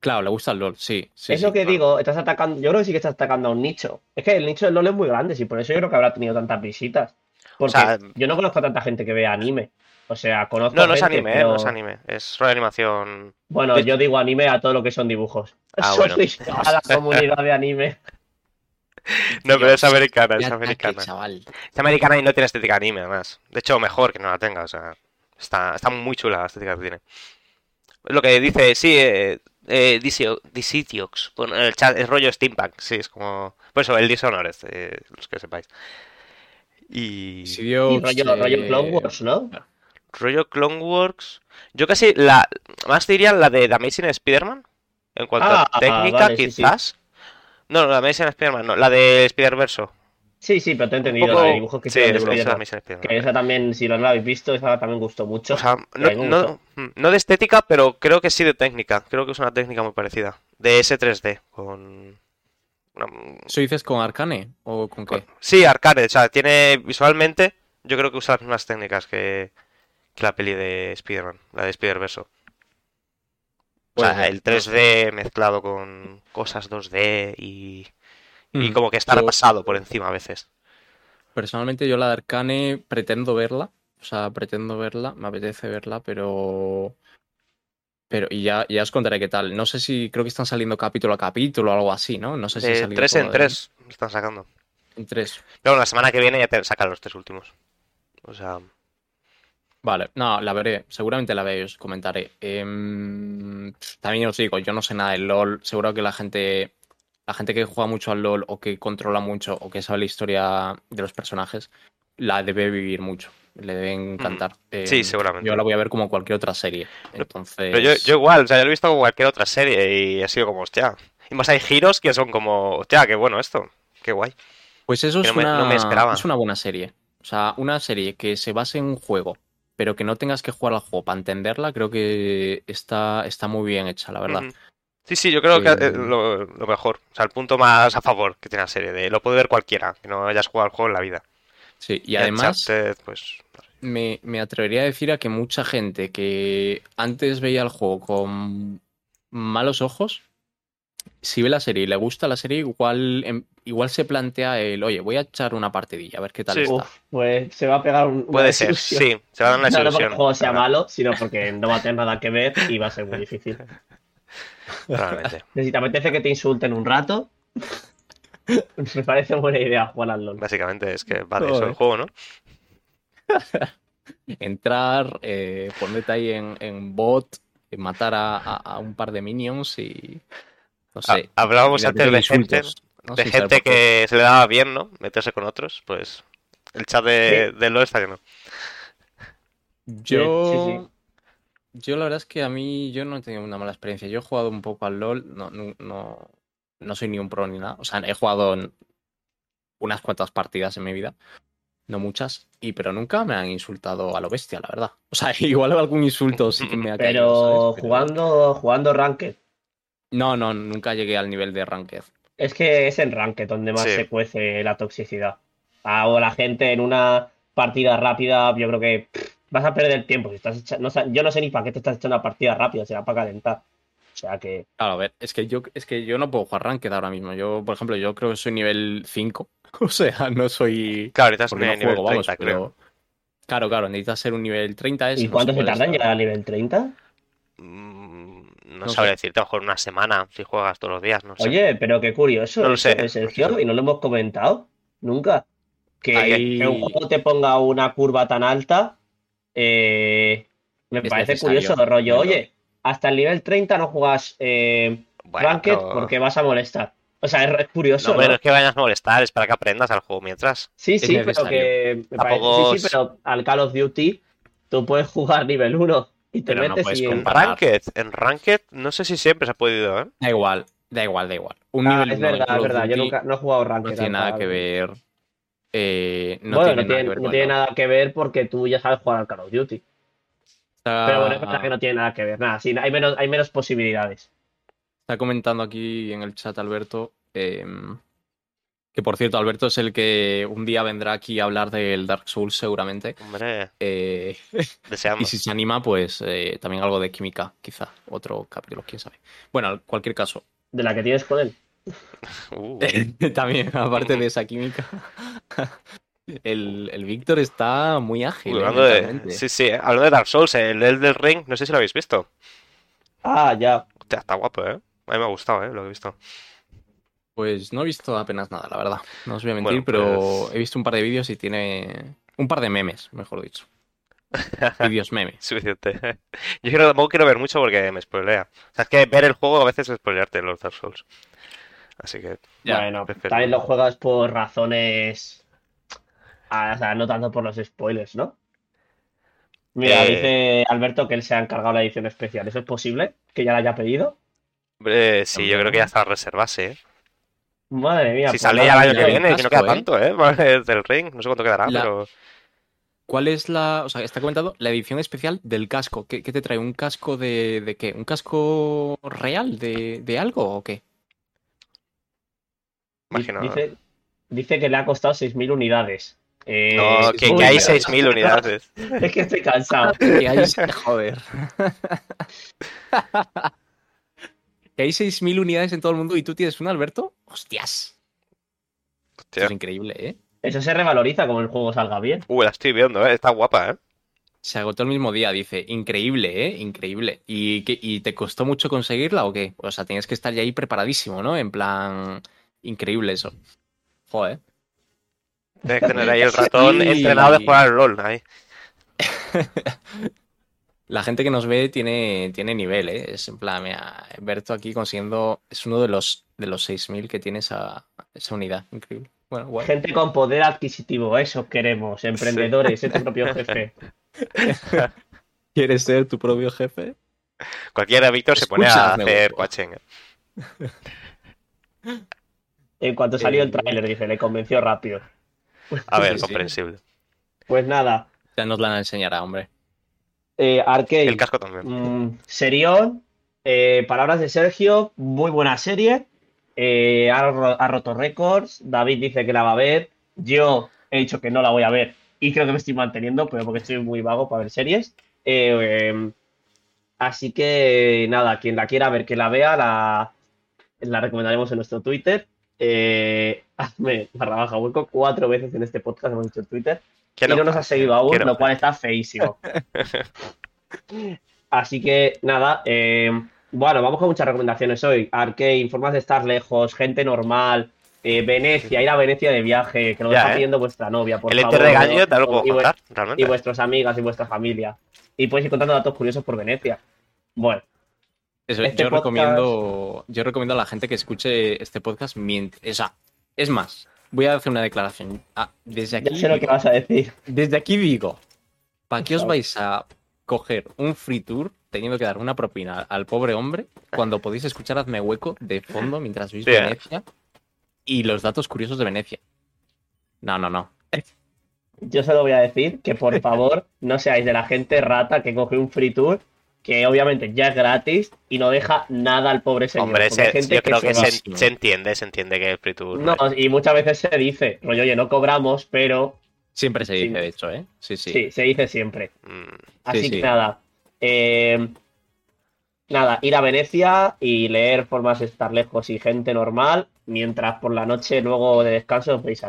Claro, le gusta el LOL, sí. sí, Eso sí, que claro. digo, estás atacando, yo creo que sí que estás atacando a un nicho. Es que el nicho del LOL es muy grande, y por eso yo creo que habrá tenido tantas visitas. Porque sea, yo no conozco a tanta gente que vea anime. O sea, conozco No, no es gente, anime, ¿eh? pero- No es anime. Es solo animación... Bueno, yo digo anime a todo lo que son dibujos. Ah, *laughs* bueno. a la *laughs* comunidad de anime. *laughs* No, pero es americana, es americana. chaval. Es americana y no tiene estética anime, además. De hecho, mejor que no la tenga. O sea, está, está muy chula la estética que tiene. Lo que dice, sí, eh, eh, Disio- Disitiox. Bueno, en el chat es rollo steampunk, sí, es como... Por eso, el Dishonored, eh, los que sepáis. Y... Rollo, rollo eh, Clone Wars, ¿no? Rollo Cloneworks. Yo casi la... Más diría la de The Amazing Spider-Man. En cuanto Ah, a técnica, vale, sí, sí. No, no, la Amazing Spider-Man, no. La de Spider-Verso. Sí, sí, pero te he entendido poco- la de dibujos que sí, hicieron de es, es Spider-Man. la misión Spider-Man. Que esa también, si no la habéis visto, esa también gustó mucho. O sea, no, no- mm, no de estética, pero creo que sí de técnica. Creo que es una técnica muy parecida. De S3D, con... una- ¿Eso dices con Arcane o con qué? Sí, arcade, o sea, tiene visualmente, yo creo que usa las mismas técnicas que, que la peli de Spider-Man, la de Spider-Verse. O sea, ser, el no 3D mezclado con cosas 2D y, y Mm. como que está repasado por encima a veces. Personalmente yo la de Arcane pretendo verla, o sea, pretendo verla, me apetece verla, pero... Pero, y ya, ya os contaré qué tal. No sé si, creo que están saliendo capítulo a capítulo o algo así, ¿no? No sé si De 3 todo en de- 3 están sacando. En tres. Pero bueno, la semana que viene ya te sacan los tres últimos. O sea, Vale, no, la veré, seguramente la veré, os comentaré. Em, también os digo, yo no sé nada del LOL, seguro que la gente, la gente que juega mucho al LOL o que controla mucho o que sabe la historia de los personajes, la debe vivir mucho, le debe encantar. sí, Em, seguramente. Yo la voy a ver como cualquier otra serie, entonces... Pero yo, yo igual, o sea, yo lo he visto como cualquier otra serie y ha sido como, hostia. Y más hay giros que son como, hostia, qué bueno esto, qué guay. Pues eso que es no me- una, no me esperaba. es una buena serie. O sea, una serie que se base en un juego, pero que no tengas que jugar al juego para entenderla, creo que está, está muy bien hecha, la verdad. Sí, sí, yo creo que Eh, es lo, lo mejor, o sea, el punto más a favor que tiene la serie, de lo puede ver cualquiera, que no hayas jugado al juego en la vida. Sí, y además... Uncharted, pues. Me, me atrevería a decir a que mucha gente que antes veía el juego con malos ojos, si ve la serie y le gusta la serie, igual, em- igual se plantea el, oye, voy a echar una partidilla, a ver qué tal Sí. está. Uf, pues se va a pegar un, puede ser, sí, se va a dar una No, no porque el juego sea claro, malo, sino porque no va a tener nada que ver y va a ser muy difícil. Probablemente. *laughs* Si te apetece que te insulten un rato, *laughs* me parece buena idea jugar al LOL. Básicamente es que vale, eso el juego, ¿no? *laughs* Entrar, eh, ponerte ahí en, en bot, eh, matar a, a- a un par de minions y... No Ah, hablábamos antes de meter gente, de gente que se le daba bien, ¿no? Meterse con otros, pues el chat de, de LoL está lleno. Yo, sí, yo la verdad es que a mí yo no he tenido una mala experiencia. Yo he jugado un poco al LOL, no, no, no, no soy ni un pro ni nada. O sea, he jugado en unas cuantas partidas en mi vida, no muchas, y pero nunca me han insultado a lo bestia, la verdad. O sea, *laughs* igual algún insulto sí que me ha caído, Pero ¿sabes? jugando, jugando Ranked, No, no, nunca llegué al nivel de Ranked. es que es en Ranked donde más Sí. se cuece la toxicidad. Ah, o la gente en una partida rápida, yo creo que pff, vas a perder tiempo. Si estás echa- no sa- yo no sé ni para qué te estás echando una partida rápida, será para calentar. O sea que Claro, a ver, es que yo, es que yo no puedo jugar Ranked ahora mismo. Yo, por ejemplo, yo creo que soy nivel 5. *laughs* O sea, no soy... Claro, ahorita es Porque no nivel juego, vamos, 30, creo. pero... Claro, claro, necesitas ser un nivel 30. ese, ¿Y no cuánto se tarda en llegar al nivel 30? Mm, No, No sabría sé. decirte, a lo mejor una semana si juegas todos los días, no sé. Oye, pero qué curioso, No lo sé, Sergio, sé. y no lo hemos comentado nunca. Que, Ahí- que un juego te ponga una curva tan alta, eh, me Es parece curioso, rollo. pero- Oye, hasta el nivel 30 no juegas eh, Bueno, Ranked pero- porque vas a molestar. O sea, es, es curioso. No, es que vayas a molestar, es para que aprendas al juego mientras. Sí, es sí, pero que. me parece- sí, sí, pero al Call of Duty tú puedes jugar nivel 1 y te Pero no metes puedes y. En comparar. Ranked, en Ranked, no sé si siempre se ha podido, ¿eh? Da igual, da igual, da igual. Un Ah, nivel es en verdad, es verdad. Yo nunca no he jugado Ranked. no tiene nada que ver. eh, no bueno, tiene no nada tiene, que ver no tiene nada que ver porque tú ya sabes jugar al Call of Duty. Está, Pero bueno, es verdad que no tiene nada que ver. Nada, sí, hay menos, hay menos posibilidades. está comentando aquí en el chat Alberto. eh, que por cierto, Alberto es el que un día vendrá aquí a hablar del Dark Souls, seguramente. Hombre, Eh, *laughs* deseando. y si se anima, pues eh, también algo de química, quizá. Otro capítulo, quién sabe. Bueno, en cualquier caso. De la que tienes con él. Uh, *laughs* también, aparte de esa química. *laughs* El, el Víctor está muy ágil. uy, eh, hablando de, sí, sí, eh, hablando de Dark Souls, el Elden Ring, no sé si lo habéis visto. Ah, ya. Hostia, está guapo, ¿eh? A mí me ha gustado, ¿eh? Lo que he visto. Pues no he visto apenas nada, la verdad. No os voy a mentir, Bueno, pero pues- he visto un par de vídeos y tiene. Un par de memes, mejor dicho. *laughs* Vídeos memes. Suficiente. *laughs* Yo creo, tampoco quiero ver mucho porque me spoilea. O sea, es que ver el juego a veces es spoilearte los Dark Souls. Así que, Ya, bueno, prefiero- también lo juegas por razones. ah, o sea, no tanto por los spoilers, ¿no? Mira, Eh. dice Alberto que él se ha encargado la edición especial. ¿Eso es posible? ¿Que ya la haya pedido? hombre, sí, yo creo que ya está reservase, ¿eh? Madre mía. Si pues sale ya el año que viene, que no queda ¿eh? tanto, ¿eh? *laughs* Vale, Del ring, no sé cuánto quedará, La- pero. ¿Cuál es la. O sea, está comentado la edición especial del casco. ¿Qué, qué te trae? ¿Un casco de, de qué? ¿Un casco real de, de algo o qué? Imagino. Dice, dice que le ha costado 6.000 unidades. Eh, No, que, que hay pero- 6.000 unidades. *laughs* Es que estoy cansado. *laughs* Que hay. Joder. Que hay 6.000 unidades en todo el mundo y tú tienes una, Alberto. ¡Hostias! Esto Hostia. es increíble, ¿eh? Eso se revaloriza como el juego salga bien. Uh, la estoy viendo, ¿eh? Está guapa, ¿eh? Se agotó el mismo día, dice. Increíble, ¿eh? Increíble. ¿Y, qué- ¿Y te costó mucho conseguirla o qué? O sea, tienes que estar ya ahí preparadísimo, ¿no? En plan. Increíble eso. Joder. Tienes que tener ahí el ratón *laughs* Sí. entrenado de jugar al LOL. Ahí. *laughs* La gente que nos ve tiene, tiene nivel, ¿eh? Es en plan, mira, Berto aquí consiguiendo. Es uno de los, de los 6.000 que tiene esa, esa unidad. Increíble. Bueno, guay. Gente con poder adquisitivo, eso queremos. Emprendedores, ser tu propio jefe. *laughs* ¿Quieres ser tu propio jefe? Cualquiera, Víctor, se pone a hacer coaching. *laughs* En cuanto salió el Eh. tráiler, dice, le convenció rápido. A ver, Sí, sí. comprensible. Pues nada, Ya nos la enseñará, hombre. Eh, Arcade, El casco también. mm, serión, eh, palabras de Sergio, muy buena serie. eh, ha, ha roto récords. David dice que la va a ver. Yo he dicho que no la voy a ver y creo que me estoy manteniendo, pero porque estoy muy vago para ver series. Eh, eh, así que nada, quien la quiera ver que la vea, la, la recomendaremos en nuestro Twitter. Eh, *laughs* hazme barra baja hueco cuatro veces en este podcast hemos dicho en Twitter ¿Qué y no nos ha seguido aún, lo cual está feísimo. Así que nada, eh, bueno, vamos con muchas recomendaciones hoy. Arcade, informas de estar lejos, gente normal, eh, Venecia, ir a Venecia de viaje, que lo Ya, está eh. pidiendo vuestra novia, por El favor. gallo ¿no? te lo puedo y, contar, vuestras amigas y vuestra familia. Y podéis ir contando datos curiosos por Venecia. Bueno, Eso, Este yo podcast- recomiendo. Yo recomiendo a la gente que escuche este podcast mientras. O sea, es más, voy a hacer una declaración. Ah, desde ya aquí. sé lo que vas a decir. Desde aquí digo, ¿para qué os vais a coger un free tour teniendo que dar una propina al pobre hombre cuando podéis escuchar Hazme Hueco de fondo mientras veis Sí, eh. Venecia y los datos curiosos de Venecia? No, no, no. Yo solo voy a decir que por *laughs* favor no seáis de la gente rata que coge un free tour, que obviamente ya es gratis y no deja nada al pobre señor. Hombre, se- gente yo creo que se va. se, se entiende, se entiende que es free. No, y muchas veces se dice, rollo, oye, no cobramos, pero Siempre se Sí. dice, de hecho, ¿eh? Sí, sí. sí, se dice siempre. Mm, Así Sí, que sí. nada. eh, nada, ir a Venecia y leer formas de estar lejos y gente normal, mientras por la noche luego de descanso os veis.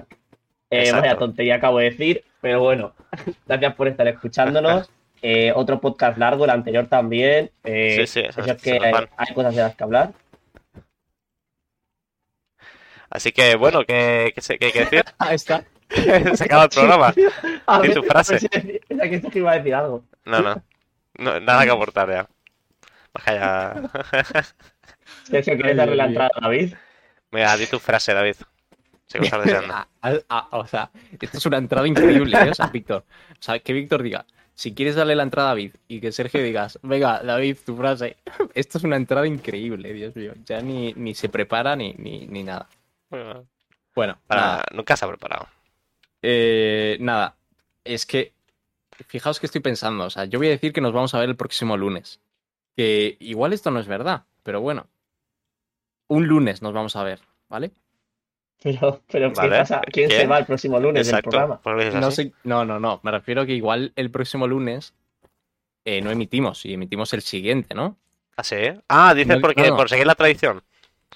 Eh, vaya tontería acabo de decir, pero bueno, *laughs* gracias por estar escuchándonos. Eh, otro podcast largo, el anterior también. Eh, Sí, sí, eso se- es se que van. hay cosas de las que hablar. Así que, bueno, ¿qué, qué, se- qué hay que decir? *laughs* Ahí está. *laughs* se acaba el programa. *laughs* A ver, tu frase. a ver si- Era que iba a decir algo. No, no. No, nada que aportar ya. Baja ya. Sergio, ¿quieres darle la entrada a David? Mira, di tu frase, David. Estás deseando. O sea, esto es una entrada increíble, ¿eh? O sea, Víctor. O sea, que Víctor diga, si quieres darle la entrada a David y que Sergio digas, venga, David, tu frase. *laughs* Esto es una entrada increíble, Dios mío. Ya ni, ni se prepara ni, ni, ni nada. Bueno, Bueno, para- nada. Nunca se ha preparado. Eh, nada, es que fijaos que estoy pensando, o sea, yo voy a decir que nos vamos a ver el próximo lunes. Que igual esto no es verdad, pero bueno. Un lunes nos vamos a ver, ¿vale? Pero, pero ¿qué Vale. pasa? ¿Quién se va el próximo lunes del Exacto. programa? ¿Por qué dices No sé, no, no, no. Me refiero que igual el próximo lunes eh, no emitimos y emitimos el siguiente, ¿no? ¿Ah, sí? Ah, dices No, porque no. por seguir la tradición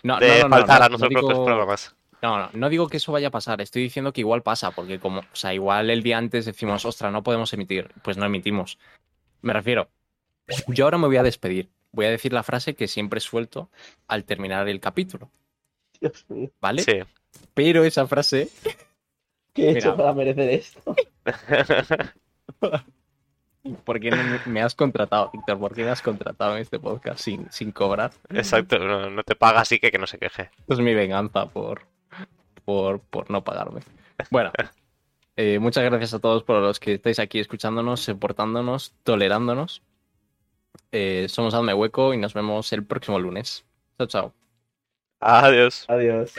No, de no, no, no, faltar no, a nuestros no propios digo- programas. No, no, no digo que eso vaya a pasar. Estoy diciendo que igual pasa, porque como, o sea, igual el día antes decimos, ostra, no podemos emitir, pues no emitimos. Me refiero, yo ahora me voy a despedir. Voy a decir la frase que siempre suelto al terminar el capítulo, Dios mío, ¿vale? Sí. Pero esa frase, *laughs* ¿qué he hecho Mira. para merecer esto? *laughs* ¿por qué no me- me has contratado, Víctor? ¿Por qué me has contratado en este podcast sin, sin cobrar? Exacto, no, no te paga así que que no se queje. Esto es mi venganza por, por, por no pagarme. Bueno, *laughs* eh, muchas gracias a todos por los que estáis aquí escuchándonos, soportándonos, tolerándonos. Eh, somos Hazme Hueco y nos vemos el próximo lunes. Chao, chao. Adiós. Adiós.